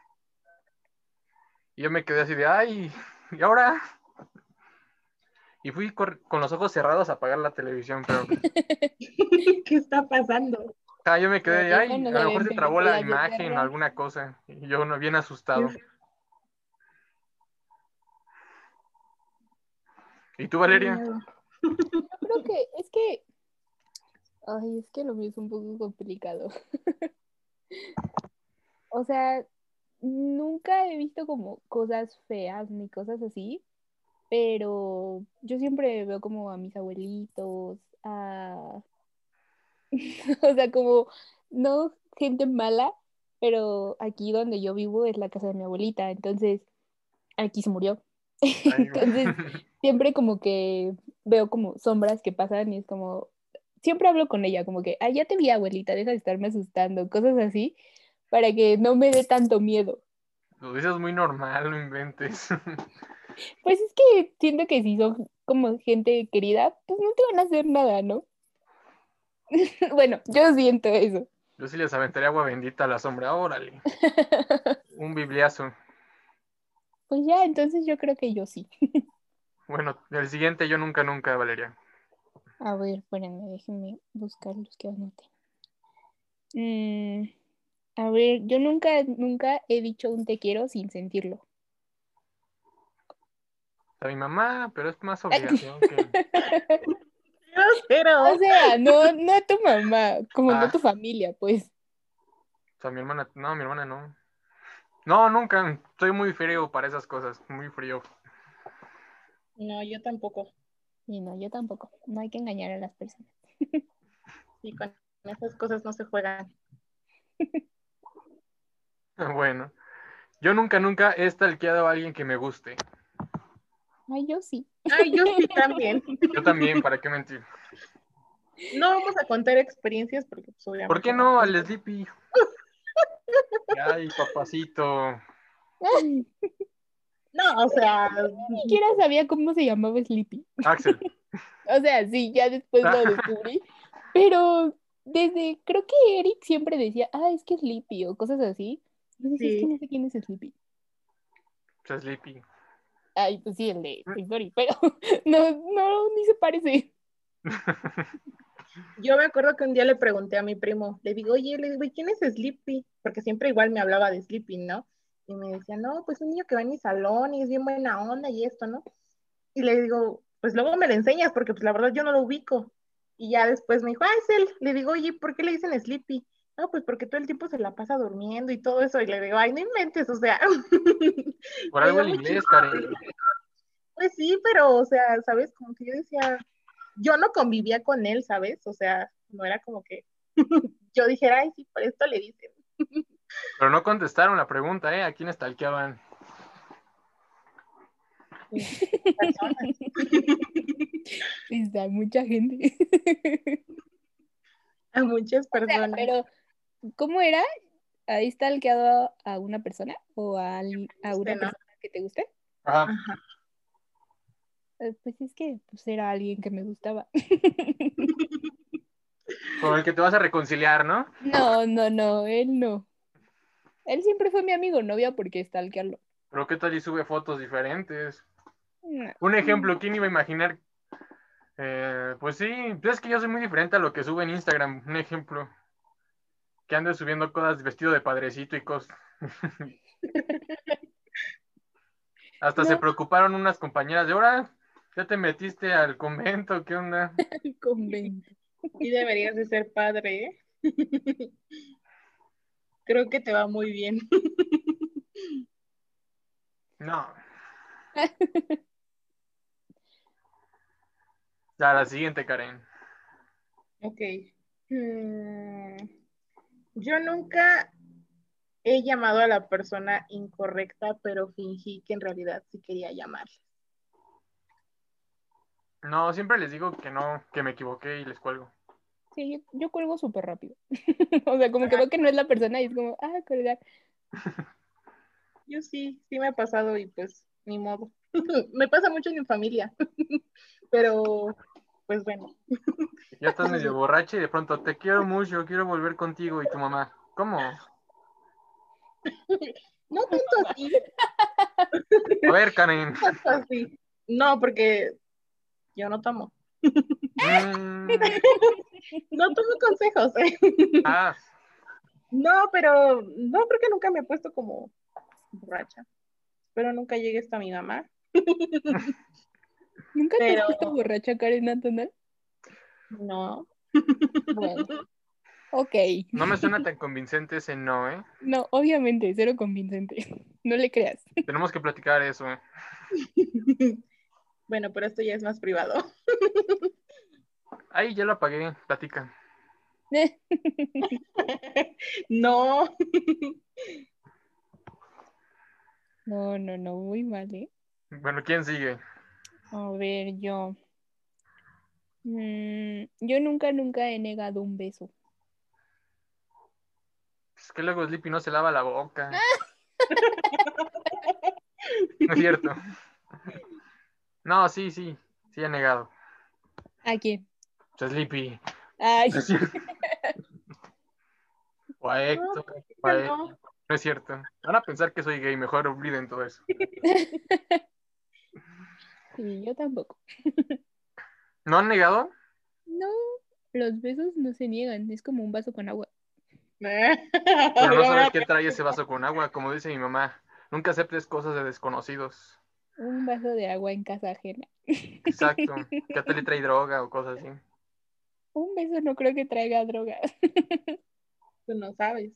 Y yo me quedé así de, ay, ¿y ahora? Y fui con los ojos cerrados a apagar la televisión, pero... ¿Qué está pasando? Ah, yo me quedé, ay, a lo mejor se trabó la imagen o alguna cosa. Y yo no bien asustado. ¿Y tú, Valeria? Yo creo que es que. Ay, es que lo mío es un poco complicado. o sea, nunca he visto como cosas feas ni cosas así, pero yo siempre veo como a mis abuelitos, a... o sea, como no gente mala, pero aquí donde yo vivo es la casa de mi abuelita, entonces aquí se murió. entonces siempre como que veo como sombras que pasan y es como, siempre hablo con ella, como que, ah, ya te vi abuelita, deja de estarme asustando, cosas así para que no me dé tanto miedo. Lo dices muy normal, no inventes. Pues es que siento que si son como gente querida, pues no te van a hacer nada, ¿no? bueno, yo siento eso. Yo sí les aventaría agua bendita a la sombra, órale. Un bibliazo. Pues ya, entonces yo creo que yo sí. bueno, el siguiente yo nunca, nunca, Valeria. A ver, espérenme, déjenme buscar los que anoté. Mm. A ver, yo nunca, nunca he dicho un te quiero sin sentirlo. A mi mamá, pero es más obligación que. O sea, no, no a tu mamá, como no a tu ah. familia, pues. O sea, mi hermana, no, mi hermana no. No, nunca. Soy muy frío para esas cosas, muy frío. No, yo tampoco. Y no, yo tampoco. No hay que engañar a las personas. Y con esas cosas no se juegan. Bueno, yo nunca, nunca he stalkeado a alguien que me guste. Ay, yo sí. Ay, yo sí también. Yo también, ¿para qué mentir? No vamos a contar experiencias porque pues, ¿Por qué no al Sleepy? Ay, papacito. No, o sea. Ni siquiera sabía cómo se llamaba Sleepy. Axel. o sea, sí, ya después lo descubrí. Pero desde, creo que Eric siempre decía, ah, es que Sleepy o cosas así. No sé, no sé quién es Sleepy. Es Sleepy. Ay, pues sí, el de Toy pero no, no, ni se parece. Yo me acuerdo que un día le pregunté a mi primo, le digo, oye, le digo, ¿quién es Sleepy? Porque siempre igual me hablaba de Sleepy, ¿no? Y me decía, no, pues un niño que va en mi salón y es bien buena onda y esto, ¿no? Y le digo, pues luego me lo enseñas porque pues la verdad yo no lo ubico. Y ya después me dijo, ah, es él. Le digo, oye, ¿por qué le dicen Sleepy? No, pues porque todo el tiempo se la pasa durmiendo y todo eso. Y le digo, ay, no inventes, o sea. Por algo el inglés, Karen. Pues sí, pero, o sea, ¿sabes? Como que yo decía, yo no convivía con él, ¿sabes? O sea, no era como que yo dijera, ay, sí, por esto le dicen. Pero no contestaron la pregunta, ¿eh? ¿A quién estalqueaban? Está mucha gente. A muchas personas. pero, ¿cómo era? ¿Ahí stalkeado a una persona o a, a una persona que te guste? Ajá. Eh, pues es que pues era alguien que me gustaba. Con el que te vas a reconciliar, ¿no? No, no, no, él no. Él siempre fue mi amigo, no había por qué stalkearlo. Pero ¿qué tal y sube fotos diferentes? Un ejemplo, ¿quién iba a imaginar? Eh, pues sí, es que yo soy muy diferente a lo que sube en Instagram. Un ejemplo. Que ande subiendo cosas vestido de padrecito y cosas. Hasta se preocuparon unas compañeras de ahora. ¿Ya te metiste al convento? ¿Qué onda? Al convento. Y deberías de ser padre, ¿eh? Creo que te va muy bien. No. Ya, la siguiente, Karen. Ok. Mm, yo nunca he llamado a la persona incorrecta, pero fingí que en realidad sí quería llamarle. No, siempre les digo que no, que me equivoqué y les cuelgo. Sí, yo, cuelgo súper rápido. o sea, como que veo que no es la persona y es como, ah, colgar. yo sí, sí me ha pasado y pues ni modo. me pasa mucho en mi familia. Pero, pues bueno. Ya estás medio borracha y de pronto te quiero mucho, quiero volver contigo y tu mamá. ¿Cómo? No tanto así. A ver, Karen. No, porque yo no tomo. Mm. No tomo consejos. ¿eh? Ah. No, pero no, creo que nunca me he puesto como borracha. Espero nunca llegue hasta mi mamá. ¿Nunca te has puesto borracha, Karen Antonal? No. Bueno. Ok. No me suena tan convincente ese no, ¿eh? No, obviamente, cero convincente. No le creas. Tenemos que platicar eso, ¿eh? Bueno, pero esto ya es más privado. Ay, ya lo apagué, platica. no. No, no, no, muy mal, ¿eh? Bueno, ¿quién sigue? A ver, yo. Mm, yo nunca, nunca he negado un beso. Es que luego Sleepy no se lava la boca. no es cierto. No, sí, sí, sí he negado. ¿A quién? Sleepy. Ay. o a Héctor, no, no es cierto. Van a pensar que soy gay, mejor olviden todo eso. Sí, yo tampoco. ¿No han negado? No, los besos no se niegan, es como un vaso con agua. Pero no sabes qué trae ese vaso con agua, como dice mi mamá. Nunca aceptes cosas de desconocidos. Un vaso de agua en casa ajena. Exacto. Que te le trae droga o cosas así. Un beso no creo que traiga droga. Tú no sabes.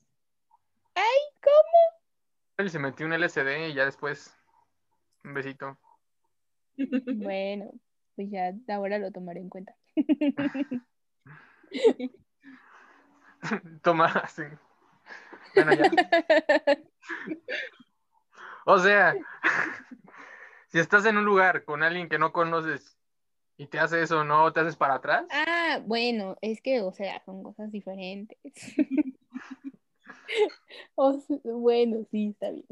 Ay, ¿cómo? Él se metió un LSD y ya después un besito. Bueno, pues ya ahora lo tomaré en cuenta. Toma, así. Bueno, ya. O sea, si estás en un lugar con alguien que no conoces y te hace eso, ¿no te haces para atrás? Ah, bueno, es que, o sea, son cosas diferentes. bueno, sí, está bien.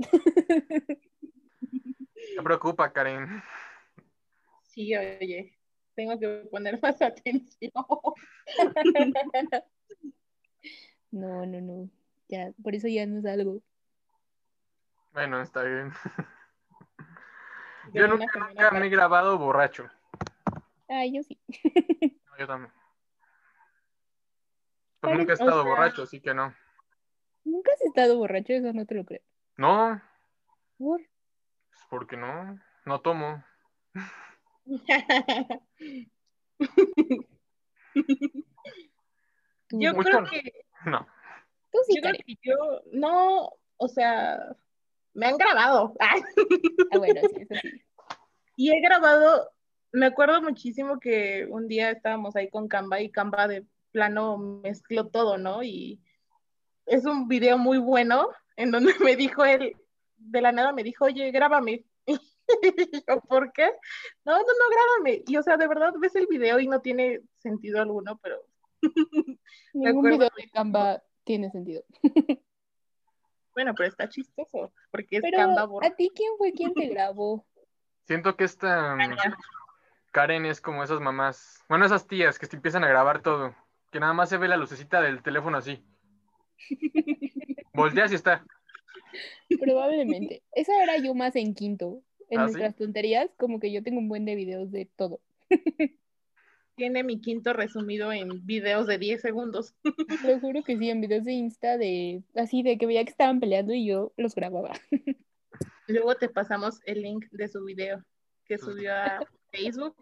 No preocupa, Karen. Sí, oye, tengo que poner más atención. No, no, no. Ya, por eso ya no salgo. Bueno, está bien. Yo nunca, nunca me he grabado borracho. Ah, yo sí. No, yo también. Pero nunca he estado borracho, así que no. Nunca has estado borracho, eso no te lo creo. No. ¿Por? Pues porque no, no tomo. yo creo que... No. Tú sí, yo creo que yo no, o sea, me han grabado. ah, bueno, sí, eso sí. Y he grabado, me acuerdo muchísimo que un día estábamos ahí con Canva y Canva de plano mezcló todo, ¿no? Y es un video muy bueno en donde me dijo él, de la nada me dijo, oye, grábame. y yo, ¿por qué? No, no, no, grábame. Y o sea, de verdad ves el video y no tiene sentido alguno, pero... Ningún video de Canva tiene sentido. bueno, pero está chistoso, porque es pero, Canva ¿A ti quién fue quien te grabó? Siento que esta Karen es como esas mamás, bueno, esas tías que te empiezan a grabar todo, que nada más se ve la lucecita del teléfono así. Volteas y está. Probablemente. Esa era yo más en quinto. En ¿Ah, nuestras tonterías, como que yo tengo un buen de videos de todo. Tiene mi quinto resumido en videos de 10 segundos. Lo juro que sí, en videos de Insta de así de que veía que estaban peleando y yo los grababa. Luego te pasamos el link de su video que subió a Facebook.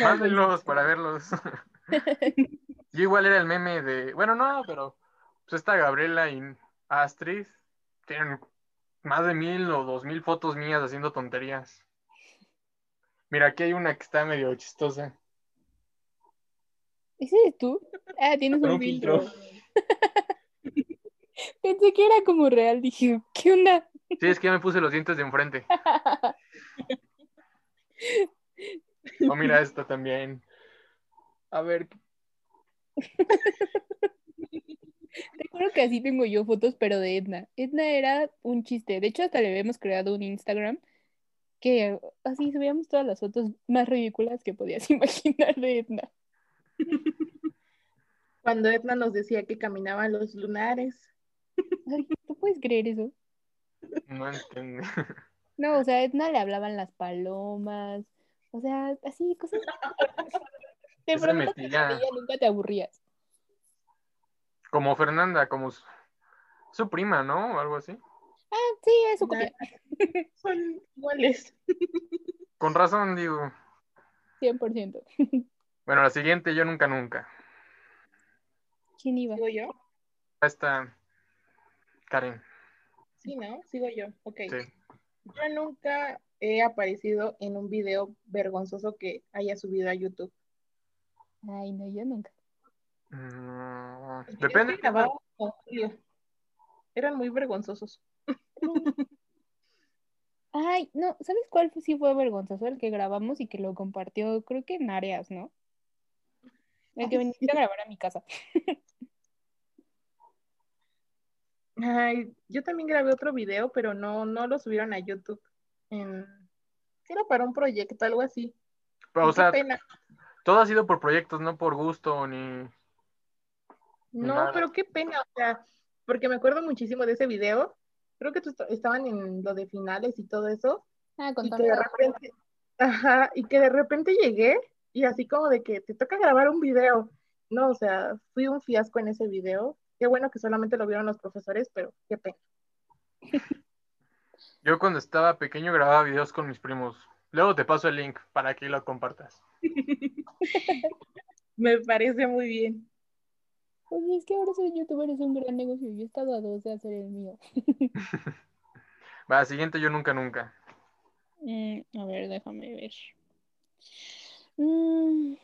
Mándenlos para verlos. Yo igual era el meme de, bueno, no, pero pues esta Gabriela y Astrid tienen más de mil o dos mil fotos mías haciendo tonterías. Mira, aquí hay una que está medio chistosa. ¿Ese eres tú? Ah, tienes un, filtro. Pensé que era como real, dije, ¿qué onda? Sí, es que ya me puse los dientes de enfrente. oh, mira esta también. A ver. Juro que así tengo yo fotos, pero de Edna. Edna era un chiste. De hecho, hasta le habíamos creado un Instagram que así subíamos todas las fotos más ridículas que podías imaginar de Edna. Cuando Edna nos decía que caminaba los lunares. ¿tú puedes creer eso? No entiendo. No, o sea, a Edna le hablaban las palomas. O sea, así, cosas. Te prometo que nunca te aburrías. Como Fernanda, como su, prima, ¿no? O algo así. Ah, sí, es su copia. Son iguales. Con razón, digo. 100%. Bueno, la siguiente, yo nunca, nunca. ¿Quién iba? ¿Sigo yo? Está Karen. Sí, ¿no? Sigo yo. Ok. Yo nunca he aparecido en un video vergonzoso que haya subido a YouTube. Ay, no, yo nunca. Mm, depende. Eran muy vergonzosos. Ay, no, ¿sabes cuál sí fue vergonzoso? El que grabamos y que lo compartió, creo que en áreas, ¿no? El que veniste a grabar a mi casa. Ay, yo también grabé otro video, pero no, no lo subieron a YouTube. En... Era para un proyecto, algo así. Pero, o sea, todo ha sido por proyectos, no por gusto ni. No, pero qué pena, o sea, porque me acuerdo muchísimo de ese video. Creo que estaban en lo de finales y todo eso. Ah, con y que de repente, ajá, y que de repente llegué y así como de que te toca grabar un video. No, o sea, fui un fiasco en ese video. Qué bueno que solamente lo vieron los profesores, pero qué pena. Yo cuando estaba pequeño grababa videos con mis primos. Luego te paso el link para que lo compartas. Me parece muy bien. Oye, es que ahora ser youtuber es un gran negocio. Yo he estado a dos de hacer el mío. Va, siguiente yo nunca, nunca. Mm, a ver, déjame ver. Mm.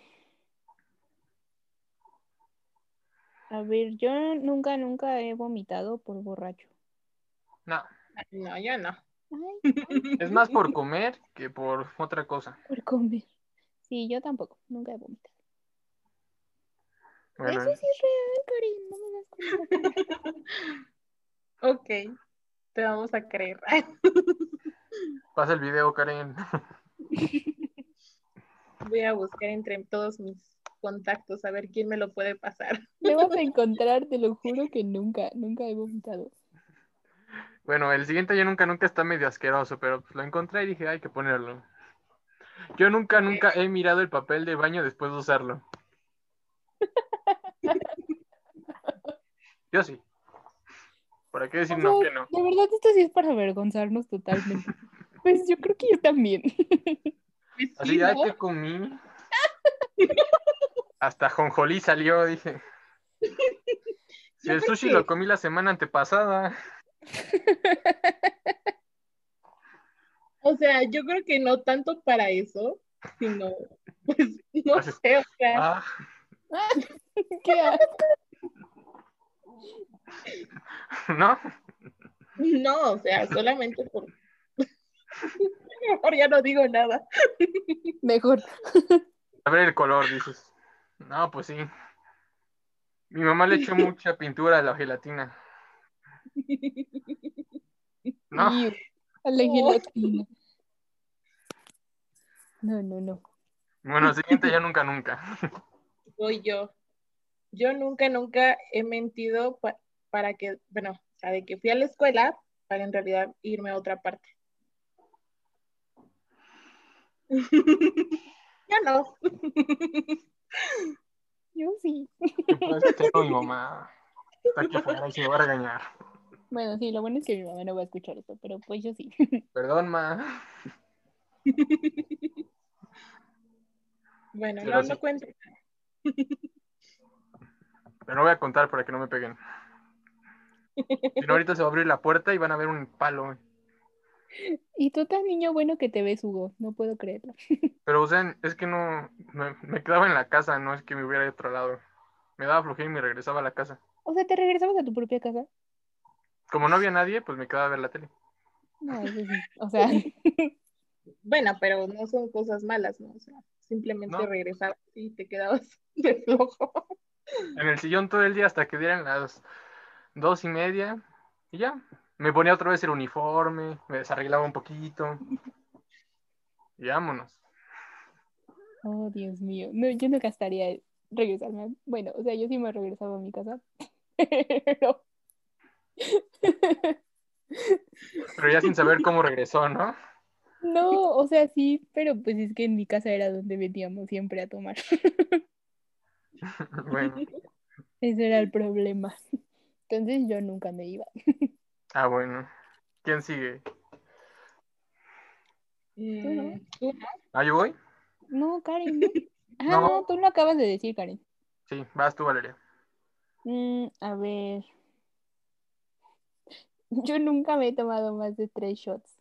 A ver, yo nunca, nunca he vomitado por borracho. No. No, yo no. Es más por comer que por otra cosa. Por comer. Sí, yo tampoco. Nunca he vomitado. Eso sí es real, Karin. No me das cuenta. ok. Te vamos a creer. Pasa el video, Karen. Voy a buscar entre todos mis contactos a ver quién me lo puede pasar. Me vas a encontrar, te lo juro que nunca, nunca he vomitado. Bueno, el siguiente yo nunca, nunca está medio asqueroso, pero pues lo encontré y dije, hay que ponerlo. Yo nunca, nunca he mirado el papel de baño después de usarlo. Yo sí. ¿Para qué decir no que no? De verdad, esto sí es para avergonzarnos totalmente. pues yo creo que yo también. Así, ya te comí. Hasta Jonjolí salió, dije. Si el sushi lo comí la semana antepasada. O sea, yo creo que no tanto para eso, sino, pues, no sé, o sea. Ah. ¿Qué ¿No? No, o sea, solamente por... Mejor ya no digo nada. Mejor. A ver el color, dices. No, pues sí. Mi mamá le echó mucha pintura a la gelatina. No. A la gelatina. No, no, no. Bueno, siguiente ya nunca, nunca. Soy yo. Yo nunca, nunca he mentido para que, bueno, o sea, de que fui a la escuela para en realidad irme a otra parte. ya no. Yo sí. Tengo mi mamá. Está aquí afuera y se va a regañar. Bueno, sí, lo bueno es que mi mamá no va a escuchar eso, pero pues yo sí. Perdón, ma. Bueno, no, no cuento. Pero no voy a contar para que no me peguen. Si no, ahorita se va a abrir la puerta y van a ver un palo. Y tú tan niño bueno que te ves, Hugo. No puedo creerlo. Pero, o sea, es que no. Me, quedaba en la casa, no es que me hubiera ido a otro lado. Me daba flojera y me regresaba a la casa. O sea, ¿te regresabas a tu propia casa? Como no había nadie, pues me quedaba a ver la tele. No, eso sí. O sea. bueno, pero no son cosas malas, ¿no? O sea, simplemente regresabas y te quedabas de flojo. En el sillón todo el día hasta que dieran las dos y media y ya. Me ponía otra vez el uniforme, me desarreglaba un poquito. Y vámonos. Oh, Dios mío. No, yo nunca estaría regresarme. Bueno, o sea, yo sí me regresaba a mi casa. Pero. Pero ya sin saber cómo regresó, ¿no? No, o sea, sí, pero pues es que en mi casa era donde veníamos siempre a tomar. bueno. Ese era el problema. Entonces yo nunca me iba. Ah, bueno. ¿Quién sigue? Mm, ¿Ah, yo voy? No, Karen. Ah, no. tú lo acabas de decir, Karen. Sí, vas tú, Valeria. Mm, a ver. Yo nunca me he tomado más de tres shots.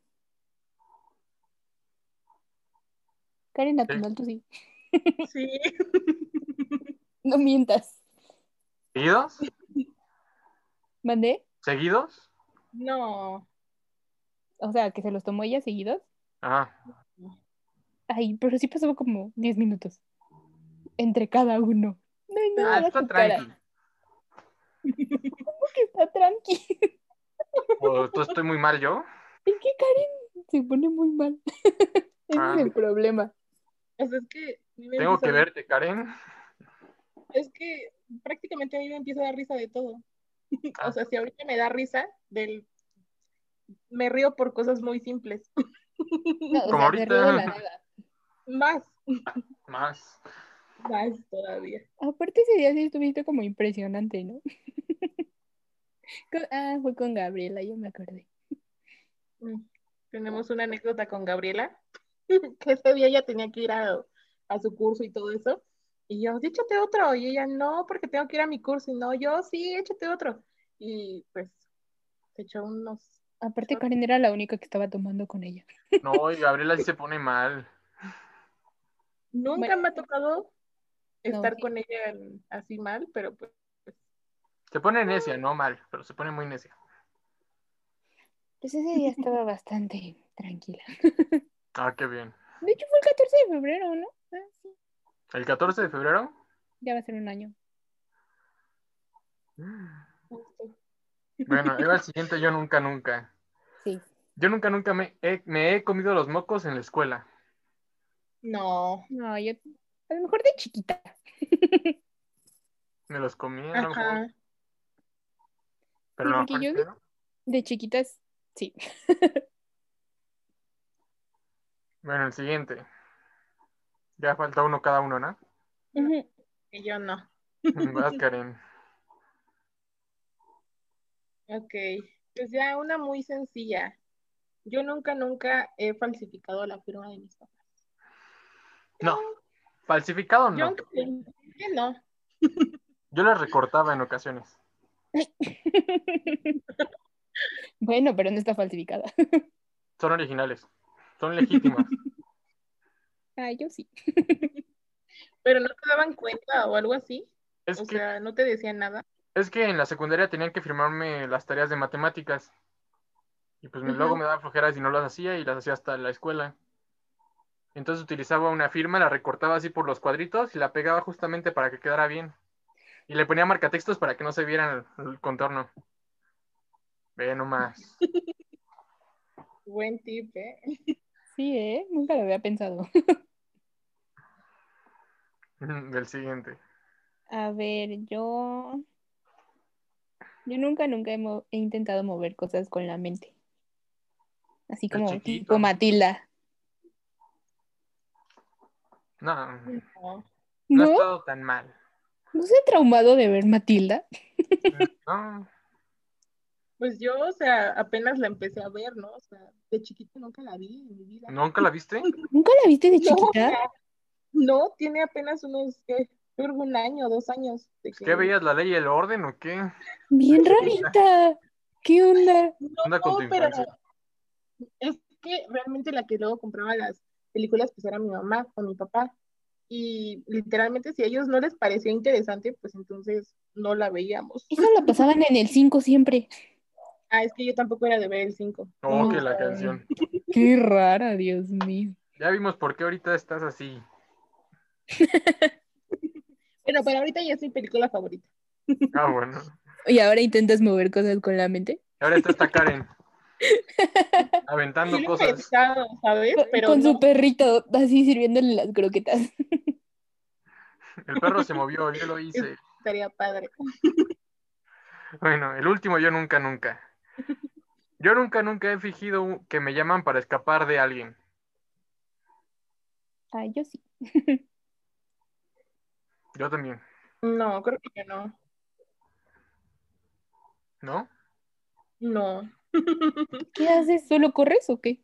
Karen, al final tú sí. Sí. No mientas. ¿Seguidos? ¿Mandé? ¿Seguidos? No. O sea, que se los tomó ella seguidos. Ajá. Ay, pero sí pasó como 10 minutos. Entre cada uno. No hay nada. Ah, está tranqui. ¿Cómo que está tranqui? ¿O tú estoy muy mal yo? Es que Karen se pone muy mal. Ese es el ah. problema. O sea, es que. Tengo que verte, Karen. Es que prácticamente a mí me empieza a dar risa de todo. O sea, si ahorita me da risa del... Me río por cosas muy simples. Como ahorita. Más. Más. Más todavía. Aparte ese día sí estuviste como impresionante, ¿no? ah, fue con Gabriela, yo me acordé. Mm, tenemos una anécdota con Gabriela, que ese día ella tenía que ir a, a su curso y todo eso. Y yo, échate otro. Y ella, no, porque tengo que ir a mi curso. Y no, yo, sí, échate otro. Y pues, se echó unos. Aparte, Karen era la única que estaba tomando con ella. No, y Gabriela sí se pone mal. Nunca me ha tocado estar con ella así mal, pero pues. Se pone necia, no mal, pero se pone muy necia. Pues ese día estaba bastante tranquila. Ah, qué bien. De hecho, fue el 14 de febrero, ¿no? Ah, sí. ¿El 14 de febrero? Ya va a ser un año. Bueno, era el siguiente yo nunca, nunca. Sí. Yo nunca, nunca me he, me he comido los mocos en la escuela. No. No, yo a lo mejor de chiquita. Me los comí a lo mejor. Pero no, yo de, de chiquitas, sí. bueno, el siguiente. Ya falta uno cada uno, ¿no? Y yo no. Vas, Karen. Ok, pues ya una muy sencilla. Yo nunca, nunca he falsificado la firma de mis papás. No, falsificado no. Yo no? Yo las recortaba en ocasiones. bueno, pero no está falsificada. Son originales. Son legítimas. Ah, yo sí. pero no te daban cuenta o algo así. o sea, no te decían nada. Es que en la secundaria tenían que firmarme las tareas de matemáticas. Y pues luego me daba flojeras y no las hacía y las hacía hasta la escuela. Entonces utilizaba una firma, la recortaba así por los cuadritos y la pegaba justamente para que quedara bien. Y le ponía marcatextos para que no se vieran el, contorno. Ve nomás. Buen tip, ¿eh? Sí, ¿eh? Nunca lo había pensado. Del siguiente. A ver, yo... Yo nunca, nunca he, he intentado mover cosas con la mente. Así como tipo Matilda. No, no, ha estado tan mal. ¿No se ha traumado de ver Matilda? No. Pues yo, o sea, apenas la empecé a ver, ¿no? O sea, de chiquita nunca la vi en mi vida. ¿Nunca la viste? ¿Nunca la viste de chiquita? No, tiene apenas unos, ¿qué? un año, dos años. ¿Qué veías, la ley y el orden o qué? Bien rarita. ¿Qué onda? No, con tu pero es que realmente la que luego compraba las películas pues era mi mamá o mi papá. Y literalmente si a ellos no les parecía interesante, pues entonces no la veíamos. Eso la pasaban en el 5 siempre. Ah, es que yo tampoco era de ver el 5. Oh, que la canción. Qué rara, Dios mío. Ya vimos por qué ahorita estás así. bueno, pero ahorita ya es mi película favorita. Ah, bueno. ¿Y ahora intentas mover cosas con la mente? Ahora está esta Karen. Aventando cosas. ¿sabes? con su perrito así sirviéndole las croquetas. El perro se movió, yo lo hice. Estaría padre. Bueno, el último yo nunca, nunca. Yo nunca, nunca he fingido que me llaman para escapar de alguien. Ah, yo sí. Yo también. No, creo que no. ¿No? No. ¿Qué haces? ¿Solo corres o qué?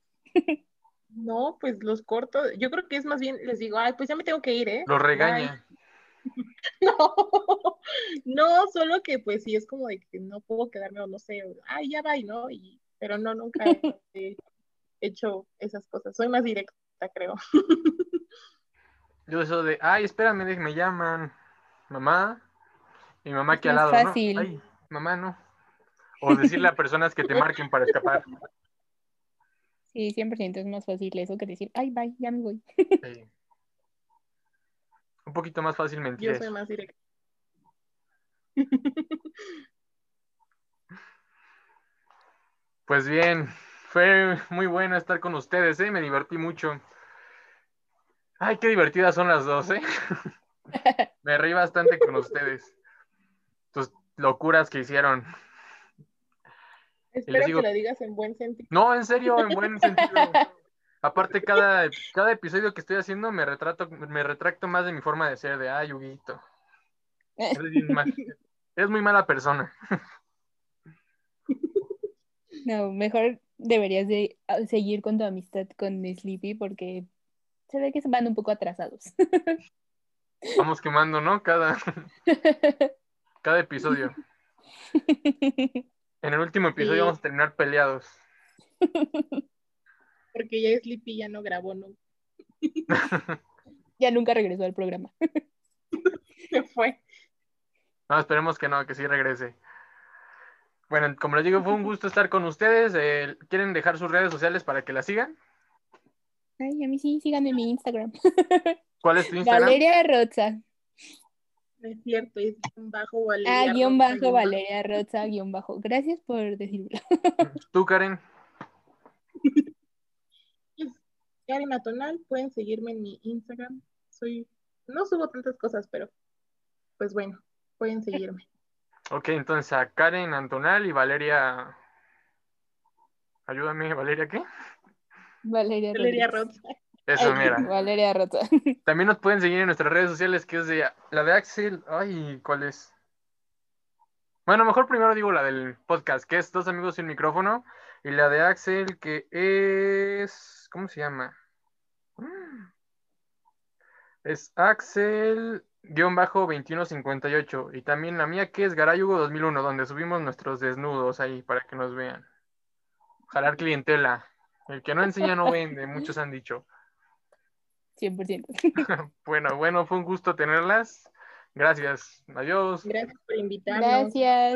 No, pues los corto. Yo creo que es más bien, les digo, ay, pues ya me tengo que ir, ¿eh? Lo regaña. No, no, solo que pues sí es como de que no puedo quedarme o no sé, ay, ya va, ¿no? Y, pero no, nunca he hecho esas cosas. Soy más directa, creo. Yo eso de, ay, espérame, me llaman. Mamá. Mi mamá aquí al lado, fácil. ¿no? Ay, mamá, no. O decirle a personas que te marquen para escapar. Sí, 100% es más fácil eso que decir, ay, bye, ya me voy. Sí. Un poquito más fácil mentir. Yo soy más directa. Pues bien, fue muy bueno estar con ustedes, ¿eh? Me divertí mucho. Ay, qué divertidas son las dos, ¿eh? Me reí bastante con ustedes. Tus locuras que hicieron. Espero que lo digas en buen sentido. No, en serio, en buen sentido. Aparte, cada, cada episodio que estoy haciendo me retrato, me retracto más de mi forma de ser, de ay, Huguito. Es muy mala persona. No, mejor deberías de ah, seguir con tu amistad con Sleepy porque se ve que se van un poco atrasados. Vamos quemando, ¿no? Cada, cada episodio. En el último episodio vamos a terminar peleados. Porque ya Sleepy ya no grabó, ¿no? ya nunca regresó al programa. Se fue. No, esperemos que no, que sí regrese. Bueno, como les digo, fue un gusto estar con ustedes. Eh, ¿Quieren dejar sus redes sociales para que la sigan? Ay, a mí sí, síganme en mi Instagram. ¿Cuál es tu Instagram? Valeria Roza es cierto, es guion bajo Valeria. Ah, guion bajo Valeria Roza, guion bajo. Gracias por decirlo. ¿Tú, Karen? Karen Atonal, pueden seguirme en mi Instagram. Soy, no subo tantas cosas, pero pues bueno, pueden seguirme. Ok, entonces a Karen Antonal y Valeria. Ayúdame, ¿Valeria qué? Valeria, Valeria Roza. Eso, mira. Valeria Rota. También nos pueden seguir en nuestras redes sociales, que es de la de Axel. Ay, ¿cuál es? Bueno, mejor primero digo la del podcast, que es Dos Amigos sin Micrófono. Y la de Axel, que es. ¿Cómo se llama? Es Axel guion bajo 2158 y también la mía que es Garayugo 2001 donde subimos nuestros desnudos ahí para que nos vean. Jalar clientela. El que no enseña no vende, muchos han dicho. 100%. bueno, bueno, fue un gusto tenerlas. Gracias. Adiós. Gracias por invitarnos. Gracias.